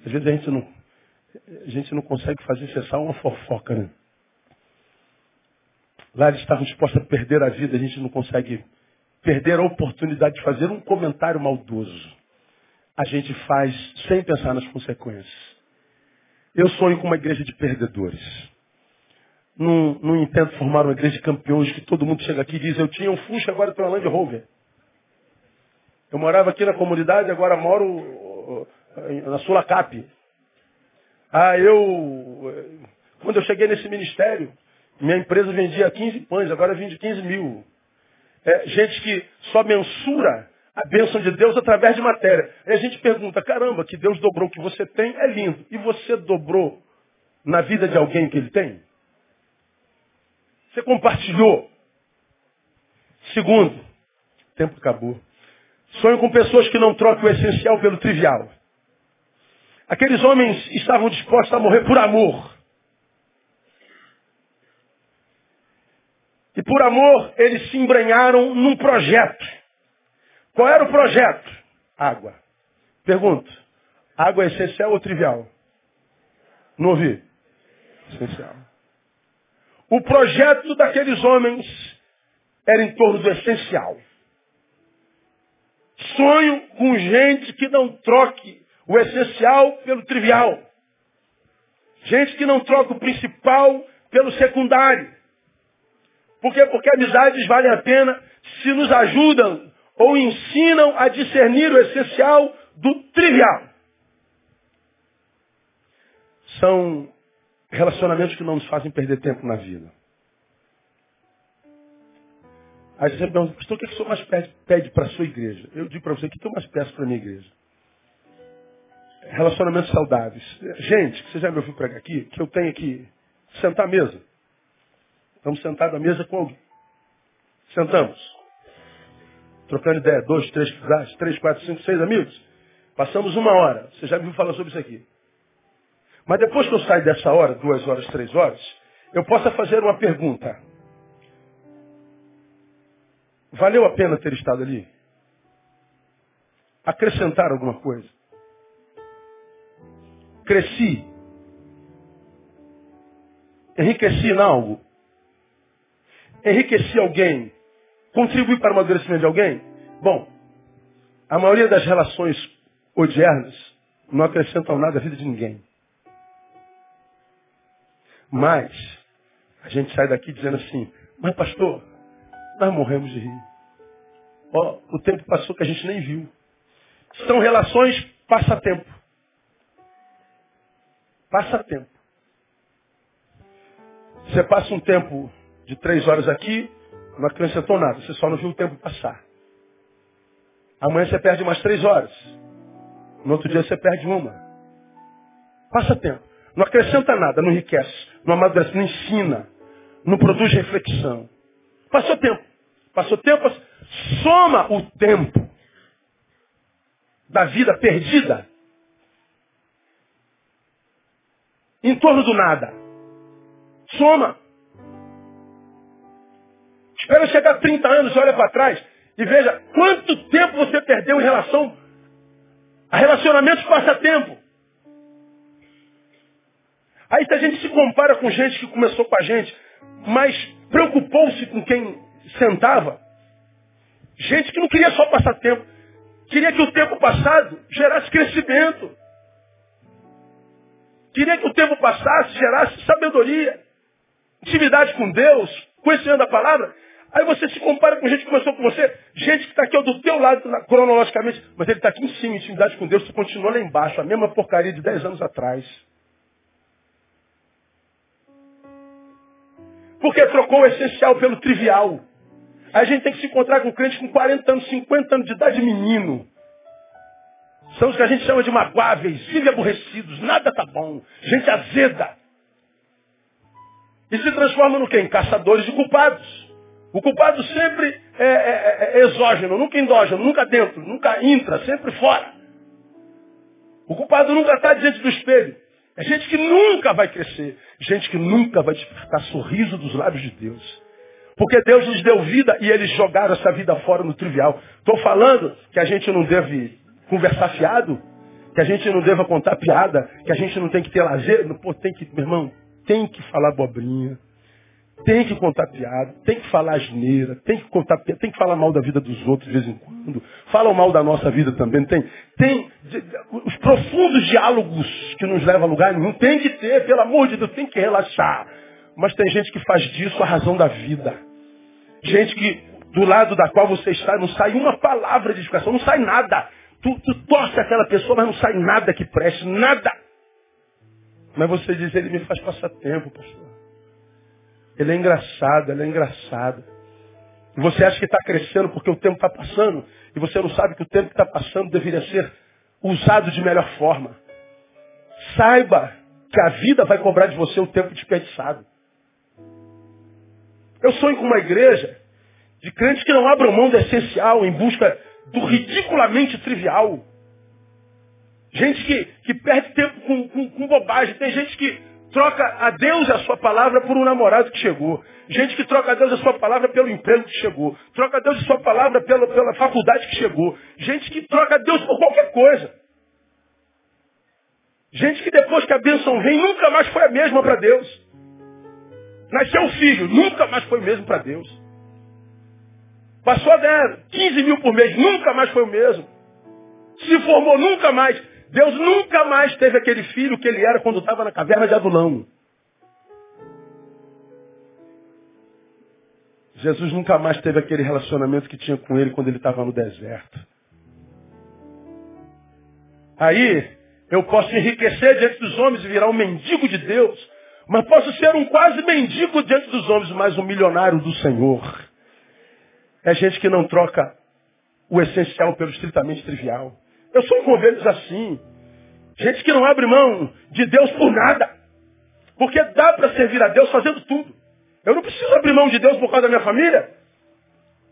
Às vezes a gente não, a gente não consegue fazer cessar uma fofoca, né? Lá eles estavam dispostos a perder a vida, a gente não consegue perder a oportunidade de fazer um comentário maldoso a gente faz sem pensar nas consequências. Eu sonho com uma igreja de perdedores. Não intento formar uma igreja de campeões que todo mundo chega aqui e diz, eu tinha um Fusca, agora tenho uma Land Rover. Eu morava aqui na comunidade, agora moro na Sulacap. Ah, eu, quando eu cheguei nesse ministério, minha empresa vendia 15 pães, agora vende 15 mil. É, gente que só mensura a bênção de Deus através de matéria. Aí a gente pergunta, caramba, que Deus dobrou o que você tem, é lindo. E você dobrou na vida de alguém que ele tem? Você compartilhou. Segundo, tempo acabou. Sonho com pessoas que não trocam o essencial pelo trivial. Aqueles homens estavam dispostos a morrer por amor. E por amor, eles se embranharam num projeto. Qual era o projeto? Água. Pergunto. Água é essencial ou trivial? Não ouvi? Essencial. O projeto daqueles homens era em torno do essencial. Sonho com gente que não troque o essencial pelo trivial. Gente que não troca o principal pelo secundário. Por quê? Porque amizades valem a pena se nos ajudam ou ensinam a discernir o essencial do trivial. São relacionamentos que não nos fazem perder tempo na vida. Aí você pergunta, pastor, o que, é o senhor mais pede, para a sua igreja? Eu digo para você, o que eu mais peço para a minha igreja? Relacionamentos saudáveis. Gente, que você já me ouviu pregar aqui, que eu tenho que sentar à mesa. Estamos sentados à mesa com alguém. Sentamos trocando ideia, dois, três três, quatro, cinco, seis amigos. Passamos uma hora. Você já me viu falar sobre isso aqui. Mas depois que eu saio dessa hora, duas horas, três horas, eu posso fazer uma pergunta. Valeu a pena ter estado ali? Acrescentar alguma coisa? Cresci? Enriqueci em algo? Enriqueci alguém Contribui para o amadurecimento de alguém? Bom, a maioria das relações odiernas não acrescentam nada à vida de ninguém. Mas, a gente sai daqui dizendo assim, mas pastor, nós morremos de rir. Ó, o tempo passou que a gente nem viu. São relações passatempo. Passatempo. Você passa um tempo de três horas aqui, não acrescentou nada, você só não viu o tempo passar. Amanhã você perde mais três horas. No outro dia você perde uma. Passa tempo. Não acrescenta nada, não enriquece, não amadurece, não ensina, não produz reflexão. Passou tempo. Passou tempo, soma o tempo da vida perdida em torno do nada. Soma. Espera chegar a 30 anos, olha para trás e veja quanto tempo você perdeu em relação a relacionamentos passatempo. Aí se a gente se compara com gente que começou com a gente, mas preocupou-se com quem sentava, gente que não queria só passar tempo, queria que o tempo passado gerasse crescimento. Queria que o tempo passasse, gerasse sabedoria, intimidade com Deus, conhecendo a palavra. Aí você se compara com gente que começou com você, gente que está aqui do teu lado cronologicamente, mas ele está aqui em cima, intimidade com Deus, você continua lá embaixo, a mesma porcaria de 10 anos atrás. Porque trocou o essencial pelo trivial. A gente tem que se encontrar com crente com 40 anos, 50 anos de idade menino. São os que a gente chama de magoáveis, filhos aborrecidos, nada tá bom, gente azeda. E se transformam no quê? Em caçadores de culpados. O culpado sempre é, é, é, é exógeno, nunca endógeno, nunca dentro, nunca intra, sempre fora. O culpado nunca está diante do espelho. É gente que nunca vai crescer. Gente que nunca vai despertar sorriso dos lábios de Deus. Porque Deus nos deu vida e eles jogaram essa vida fora no trivial. Estou falando que a gente não deve conversar fiado, que a gente não deva contar piada, que a gente não tem que ter lazer. Pô, tem que, meu irmão, tem que falar bobrinha. Tem que contar piada, tem que falar asneira, tem que contar tem que falar mal da vida dos outros de vez em quando. Falam mal da nossa vida também. Tem, tem os profundos diálogos que nos levam a lugar nenhum. Tem que ter, pelo amor de Deus, tem que relaxar. Mas tem gente que faz disso a razão da vida. Gente que, do lado da qual você está, não sai uma palavra de educação, não sai nada. Tu, tu torce aquela pessoa, mas não sai nada que preste, nada. Mas você diz, ele me faz passar tempo, pastor. Ele é engraçado, ela é engraçada. E você acha que está crescendo porque o tempo está passando. E você não sabe que o tempo que está passando deveria ser usado de melhor forma. Saiba que a vida vai cobrar de você o tempo desperdiçado. Eu sonho com uma igreja de crentes que não abram mão do essencial em busca do ridiculamente trivial. Gente que, que perde tempo com, com, com bobagem. Tem gente que troca a Deus e a sua palavra por um namorado que chegou. Gente que troca a Deus e a sua palavra pelo emprego que chegou. Troca a Deus e a sua palavra pela, pela faculdade que chegou. Gente que troca a Deus por qualquer coisa. Gente que depois que a bênção vem, nunca mais foi a mesma para Deus. Nasceu um filho, nunca mais foi o mesmo para Deus. Passou a ganhar 15 mil por mês, nunca mais foi o mesmo. Se formou, nunca mais. Deus nunca mais teve aquele filho que ele era quando estava na caverna de Adulão. Jesus nunca mais teve aquele relacionamento que tinha com ele quando ele estava no deserto. Aí, eu posso enriquecer diante dos homens e virar um mendigo de Deus, mas posso ser um quase mendigo diante dos homens, mas um milionário do Senhor. É gente que não troca o essencial pelo estritamente trivial. Eu sou com ovelhas assim. Gente que não abre mão de Deus por nada. Porque dá para servir a Deus fazendo tudo. Eu não preciso abrir mão de Deus por causa da minha família.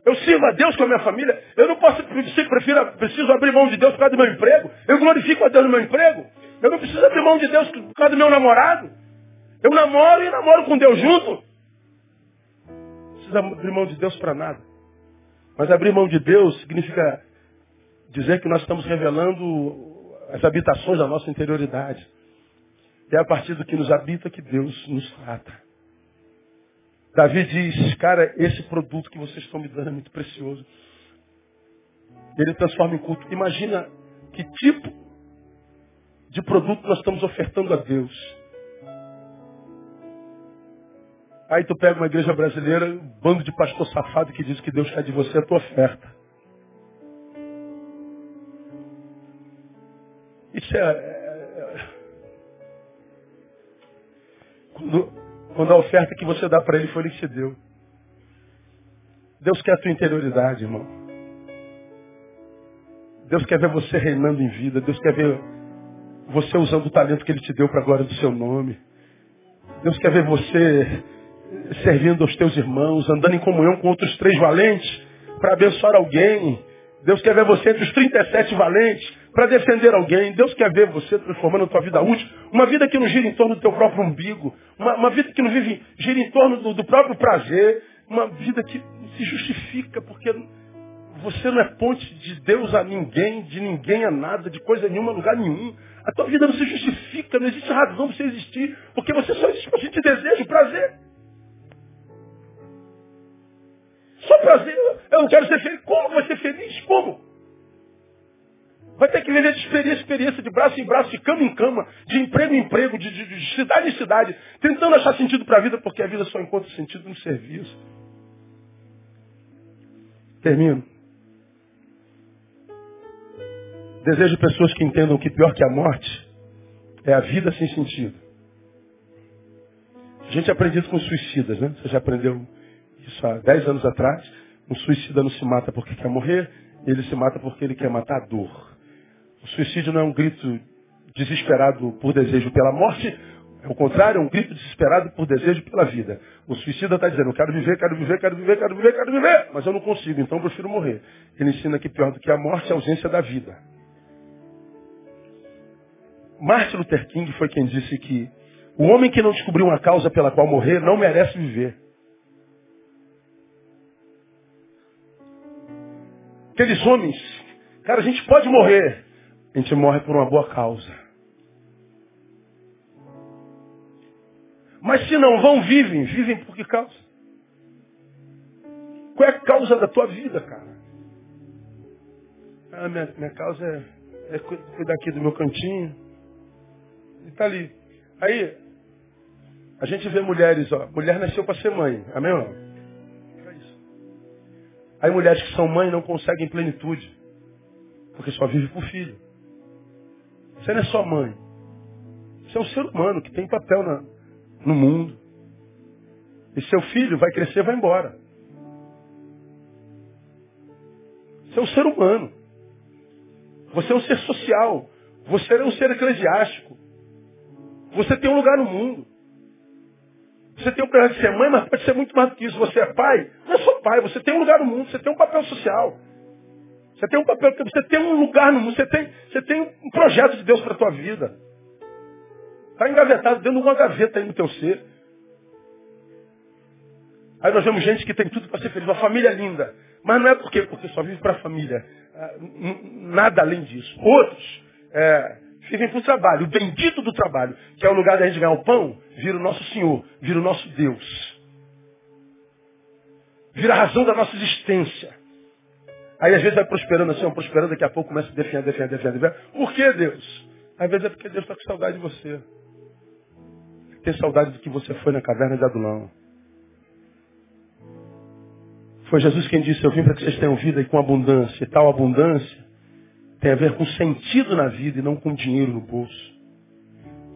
Eu sirvo a Deus com a minha família. Eu não posso, prefiro, preciso abrir mão de Deus por causa do meu emprego. Eu glorifico a Deus no meu emprego. Eu não preciso abrir mão de Deus por causa do meu namorado. Eu namoro e namoro com Deus junto. Não precisa abrir mão de Deus para nada. Mas abrir mão de Deus significa dizer que nós estamos revelando as habitações da nossa interioridade. É a partir do que nos habita que Deus nos trata. Davi diz, cara, esse produto que vocês estão me dando é muito precioso. Ele transforma em culto. Imagina que tipo de produto nós estamos ofertando a Deus. Aí tu pega uma igreja brasileira, um bando de pastor safado que diz que Deus quer de você a tua oferta. Isso é, é, é, quando, quando, a oferta que você dá para ele foi ele que te deu. Deus quer a tua interioridade, irmão. Deus quer ver você reinando em vida. Deus quer ver você usando o talento que Ele te deu para a glória do seu nome. Deus quer ver você servindo aos teus irmãos, andando em comunhão com outros três valentes para abençoar alguém. Deus quer ver você entre os 37 valentes para defender alguém. Deus quer ver você transformando a tua vida útil. Uma vida que não gira em torno do teu próprio umbigo. Uma, uma vida que não vive, gira em torno do, do próprio prazer. Uma vida que se justifica porque você não é ponte de Deus a ninguém, de ninguém a nada, de coisa nenhuma, lugar nenhum. A tua vida não se justifica, não existe razão para você existir, porque você só existe para sentir desejo, prazer. Só prazer. Eu não quero ser feliz. Como vai ser feliz? Como? Vai ter que viver de experiência experiência, de braço em braço, de cama em cama, de emprego em emprego, de, de, de cidade em cidade, tentando achar sentido para a vida, porque a vida só encontra sentido no serviço. Termino. Desejo pessoas que entendam que pior que a morte é a vida sem sentido. A gente aprende isso com suicidas, né? Você já aprendeu isso há 10 anos atrás. Um suicida não se mata porque quer morrer, ele se mata porque ele quer matar a dor. O suicídio não é um grito desesperado por desejo pela morte, é o contrário, é um grito desesperado por desejo pela vida. O suicida está dizendo, eu quero viver, quero viver, quero viver, quero viver, quero viver, mas eu não consigo, então eu prefiro morrer. Ele ensina que pior do que a morte é a ausência da vida. Martin Luther King foi quem disse que o homem que não descobriu uma causa pela qual morrer não merece viver. Aqueles homens, cara, a gente pode morrer. A gente morre por uma boa causa. Mas se não vão, vivem. Vivem por que causa? Qual é a causa da tua vida, cara? Ah, minha, minha causa é, é cuidar aqui do meu cantinho. E tá ali. Aí, a gente vê mulheres, ó. Mulher nasceu para ser mãe. Amém? Ó? Aí mulheres que são mãe não conseguem plenitude. Porque só vive por filho. Você não é só mãe. Você é um ser humano que tem papel na, no mundo. E seu filho vai crescer vai embora. Você é um ser humano. Você é um ser social. Você é um ser eclesiástico. Você tem um lugar no mundo. Você tem o prazer de ser mãe, mas pode ser muito mais do que isso. Você é pai, não é só pai, você tem um lugar no mundo, você tem um papel social. Você tem um papel, você tem um lugar no mundo, você tem, você tem um projeto de Deus para a tua vida. Está engavetado dentro de uma gaveta aí no teu ser. Aí nós vemos gente que tem tudo para ser feliz, uma família linda. Mas não é por quê? Porque só vive para a família. Ah, nada além disso. Outros é, vivem para o trabalho. O bendito do trabalho, que é o lugar da gente ganhar o pão, vira o nosso Senhor, vira o nosso Deus. Vira a razão da nossa existência. Aí às vezes vai prosperando assim, prosperando, daqui a pouco começa a defender, defender, defender. Por que Deus? Às vezes é porque Deus está com saudade de você. Tem saudade do que você foi na caverna de Adulão. Foi Jesus quem disse, eu vim para que vocês tenham vida e com abundância. E tal abundância tem a ver com sentido na vida e não com dinheiro no bolso.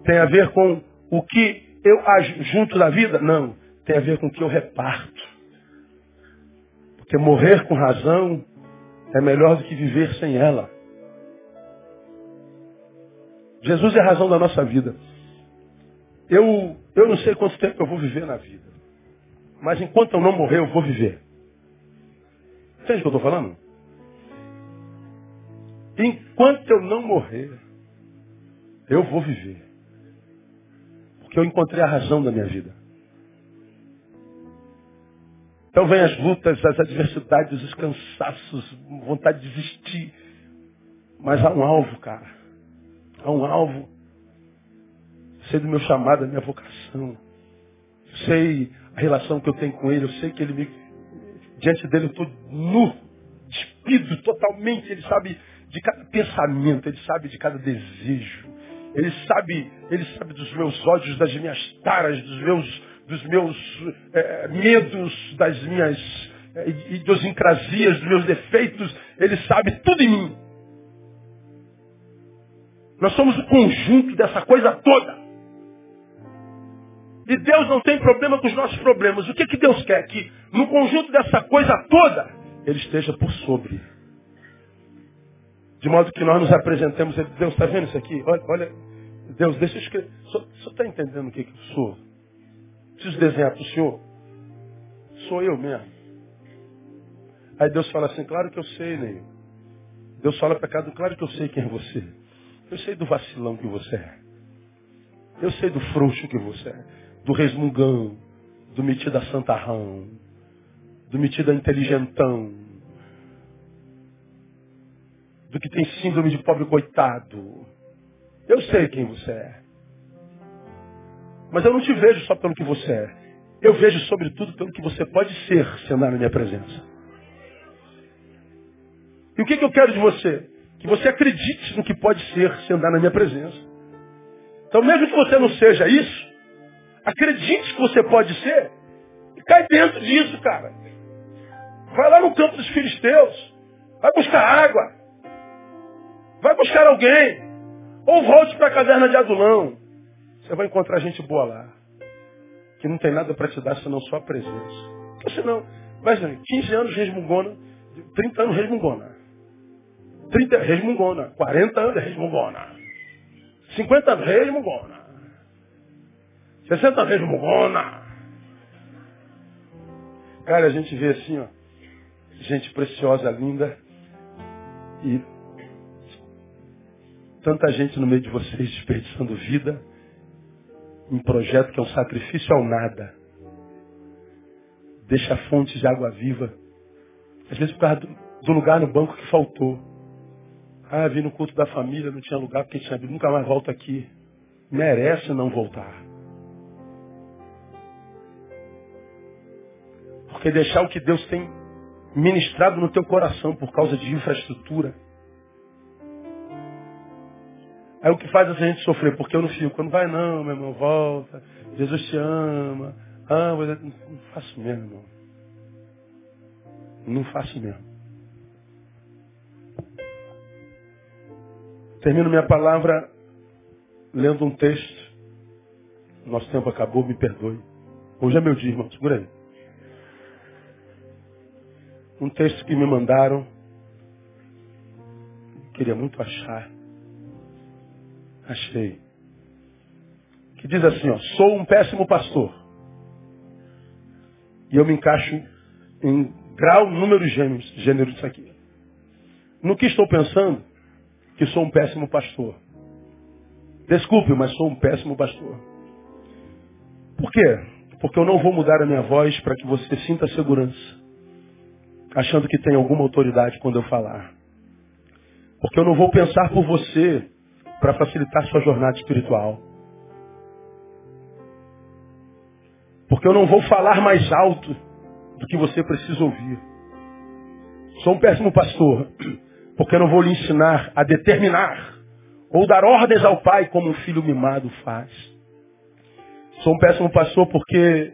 Tem a ver com o que eu junto da vida? Não. Tem a ver com o que eu reparto. Porque morrer com razão é melhor do que viver sem ela. Jesus é a razão da nossa vida. Eu, eu não sei quanto tempo eu vou viver na vida. Mas enquanto eu não morrer, eu vou viver. Entende o que eu estou falando? Enquanto eu não morrer, eu vou viver. Porque eu encontrei a razão da minha vida. Então vem as lutas, as adversidades, os cansaços, vontade de desistir. Mas há um alvo, cara. Há um alvo. Sei do meu chamado, da minha vocação. Sei a relação que eu tenho com ele. Eu sei que ele me. Diante dele eu estou nu, despido totalmente. Ele sabe de cada pensamento, ele sabe de cada desejo. Ele sabe, ele sabe dos meus ódios, das minhas taras, dos meus dos meus é, medos, das minhas é, idiosincrasias, dos meus defeitos. Ele sabe tudo em mim. Nós somos o conjunto dessa coisa toda. E Deus não tem problema com os nossos problemas. O que, que Deus quer? Que no conjunto dessa coisa toda, Ele esteja por sobre. De modo que nós nos apresentemos, Deus, está vendo isso aqui? Olha, olha, Deus, deixa eu escrever. O senhor está entendendo o que, que eu sou? Preciso desenhar para o senhor. Sou eu mesmo. Aí Deus fala assim, claro que eu sei, Neil. Deus fala para cada claro que eu sei quem é você. Eu sei do vacilão que você é. Eu sei do frouxo que você é. Do resmungão. Do metido a santarrão. Do metido a inteligentão. Do que tem síndrome de pobre coitado. Eu sei quem você é. Mas eu não te vejo só pelo que você é. Eu vejo sobretudo pelo que você pode ser se andar na minha presença. E o que, que eu quero de você? Que você acredite no que pode ser se andar na minha presença. Então, mesmo que você não seja isso, acredite que você pode ser e cai dentro disso, cara. Vai lá no campo dos filisteus. Vai buscar água. Vai buscar alguém. Ou volte para a caverna de Adulão. Você vai encontrar gente boa lá. Que não tem nada para te dar senão só a presença. Porque senão, vai 15 anos resmungona, 30 anos resmungona. 30 resmungona, 40 anos resmungona. 50 anos resmungona. 60 anos resmungona. Cara, a gente vê assim, ó, gente preciosa, linda, e tanta gente no meio de vocês desperdiçando vida em projeto que é um sacrifício ao nada. Deixa fontes de água viva. Às vezes por causa do, lugar no banco que faltou. Ah, vim no culto da família, não tinha lugar porque tinha nunca mais volto aqui. Merece não voltar. Porque deixar o que Deus tem ministrado no teu coração por causa de infraestrutura Aí o que faz a gente sofrer? Porque eu não fico. Quando vai, não, meu irmão, volta. Jesus te ama. Ah, mas não faço mesmo, irmão. Não faço mesmo. Termino minha palavra lendo um texto. Nosso tempo acabou, me perdoe. Hoje é meu dia, irmão. Segura aí. Um texto que me mandaram. Queria muito achar. Achei. Que diz assim, ó, sou um péssimo pastor. E eu me encaixo em grau, número gêmeos, gênero disso aqui. No que estou pensando? Que sou um péssimo pastor. Desculpe, mas sou um péssimo pastor. Por quê? Porque eu não vou mudar a minha voz para que você sinta segurança. Achando que tem alguma autoridade quando eu falar. Porque eu não vou pensar por você para facilitar sua jornada espiritual. Porque eu não vou falar mais alto do que você precisa ouvir. Sou um péssimo pastor, porque eu não vou lhe ensinar a determinar ou dar ordens ao pai como um filho mimado faz. Sou um péssimo pastor porque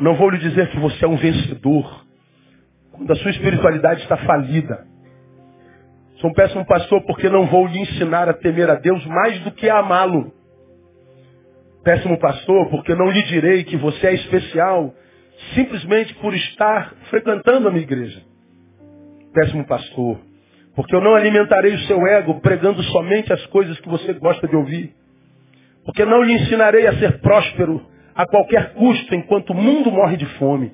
não vou lhe dizer que você é um vencedor quando a sua espiritualidade está falida. Sou um péssimo pastor porque não vou lhe ensinar a temer a Deus mais do que a amá-lo. Péssimo pastor porque não lhe direi que você é especial simplesmente por estar frequentando a minha igreja. Péssimo pastor porque eu não alimentarei o seu ego pregando somente as coisas que você gosta de ouvir. Porque não lhe ensinarei a ser próspero a qualquer custo enquanto o mundo morre de fome.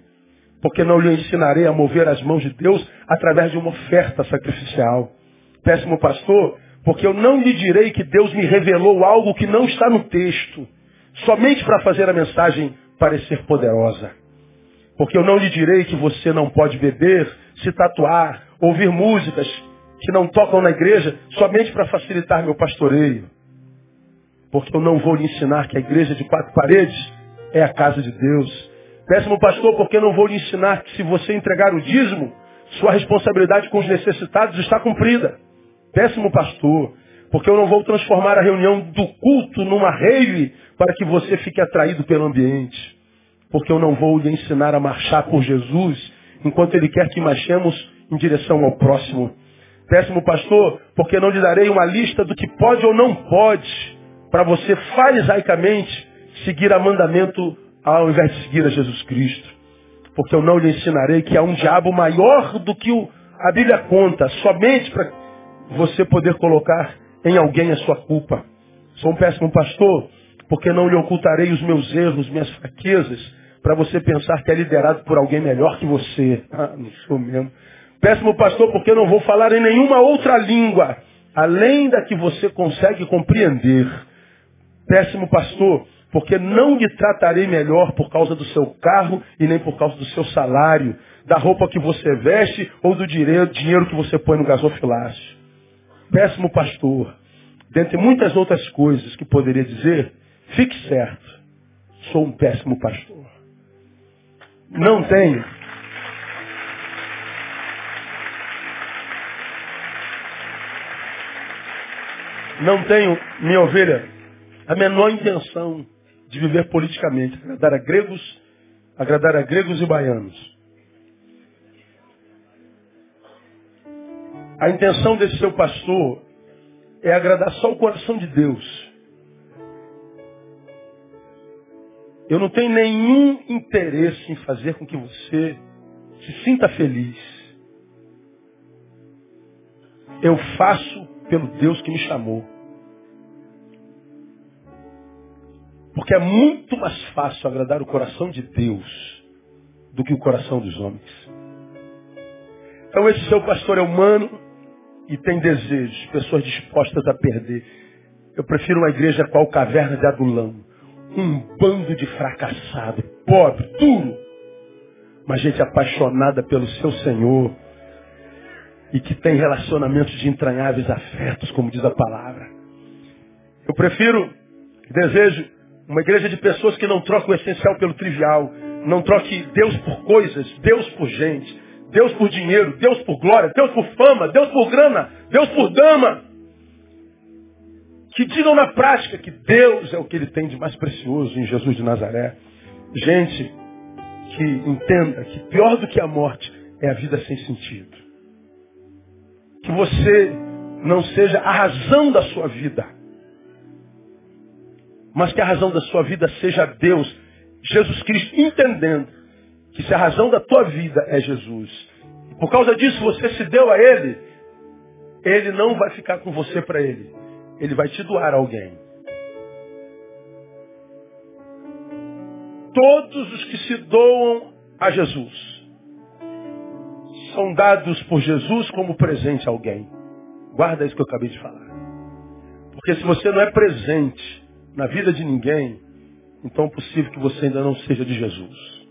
Porque não lhe ensinarei a mover as mãos de Deus através de uma oferta sacrificial péssimo pastor, porque eu não lhe direi que Deus me revelou algo que não está no texto, somente para fazer a mensagem parecer poderosa. Porque eu não lhe direi que você não pode beber, se tatuar, ouvir músicas que não tocam na igreja, somente para facilitar meu pastoreio. Porque eu não vou lhe ensinar que a igreja de quatro paredes é a casa de Deus. Péssimo pastor, porque eu não vou lhe ensinar que se você entregar o dízimo, sua responsabilidade com os necessitados está cumprida péssimo pastor, porque eu não vou transformar a reunião do culto numa rave para que você fique atraído pelo ambiente. Porque eu não vou lhe ensinar a marchar por Jesus enquanto Ele quer que marchemos em direção ao próximo. Péssimo pastor, porque não lhe darei uma lista do que pode ou não pode para você farisaicamente seguir a mandamento ao invés de seguir a Jesus Cristo. Porque eu não lhe ensinarei que há um diabo maior do que o, A Bíblia conta somente para você poder colocar em alguém a sua culpa. Sou um péssimo pastor, porque não lhe ocultarei os meus erros, minhas fraquezas, para você pensar que é liderado por alguém melhor que você. [laughs] Ah, não sou mesmo. Péssimo pastor, porque não vou falar em nenhuma outra língua, além da que você consegue compreender. Péssimo pastor, porque não lhe tratarei melhor por causa do seu carro e nem por causa do seu salário, da roupa que você veste ou do dinheiro que você põe no gasofilácio. Péssimo pastor, dentre muitas outras coisas que poderia dizer, fique certo, sou um péssimo pastor. Não tenho. Não tenho, minha ovelha, a menor intenção de viver politicamente, agradar a gregos, agradar a gregos e baianos. A intenção desse seu pastor é agradar só o coração de Deus. Eu não tenho nenhum interesse em fazer com que você se sinta feliz. Eu faço pelo Deus que me chamou. Porque é muito mais fácil agradar o coração de Deus do que o coração dos homens. Então esse seu pastor é humano e tem desejos, pessoas dispostas a perder. Eu prefiro uma igreja qual caverna de Adulão. Um bando de fracassado, pobre, duro. Mas gente apaixonada pelo seu Senhor. E que tem relacionamentos de entranháveis afetos, como diz a palavra. Eu prefiro, desejo, uma igreja de pessoas que não trocam o essencial pelo trivial. Não troque Deus por coisas, Deus por gente. Deus por dinheiro, Deus por glória, Deus por fama, Deus por grana, Deus por dama. Que digam na prática que Deus é o que ele tem de mais precioso em Jesus de Nazaré. Gente que entenda que pior do que a morte é a vida sem sentido. Que você não seja a razão da sua vida mas que a razão da sua vida seja Deus, Jesus Cristo, entendendo que se a razão da tua vida é Jesus, por causa disso você se deu a Ele, Ele não vai ficar com você para Ele. Ele vai te doar a alguém. Todos os que se doam a Jesus são dados por Jesus como presente a alguém. Guarda isso que eu acabei de falar. Porque se você não é presente na vida de ninguém, então é possível que você ainda não seja de Jesus.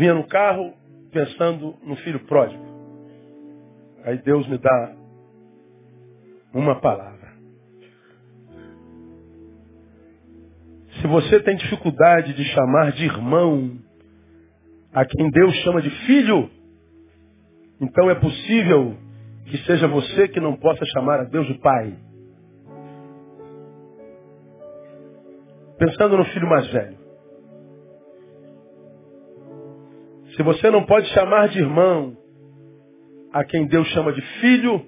Vinha no carro pensando no filho pródigo. Aí Deus me dá uma palavra. Se você tem dificuldade de chamar de irmão a quem Deus chama de filho, então é possível que seja você que não possa chamar a Deus de pai. Pensando no filho mais velho. Se você não pode chamar de irmão a quem Deus chama de filho,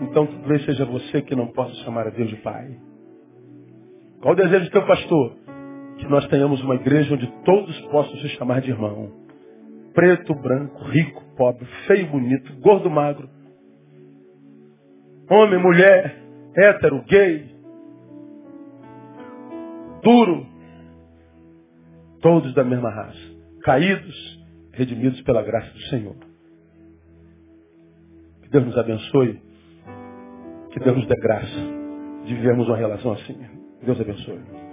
então talvez seja você que não possa chamar a Deus de pai. Qual o desejo do teu pastor? Que nós tenhamos uma igreja onde todos possam se chamar de irmão. Preto, branco, rico, pobre, feio, bonito, gordo, magro. Homem, mulher, hétero, gay, duro, todos da mesma raça, caídos, redimidos pela graça do Senhor. Que Deus nos abençoe, que Deus nos dê graça de vivermos uma relação assim. Deus abençoe.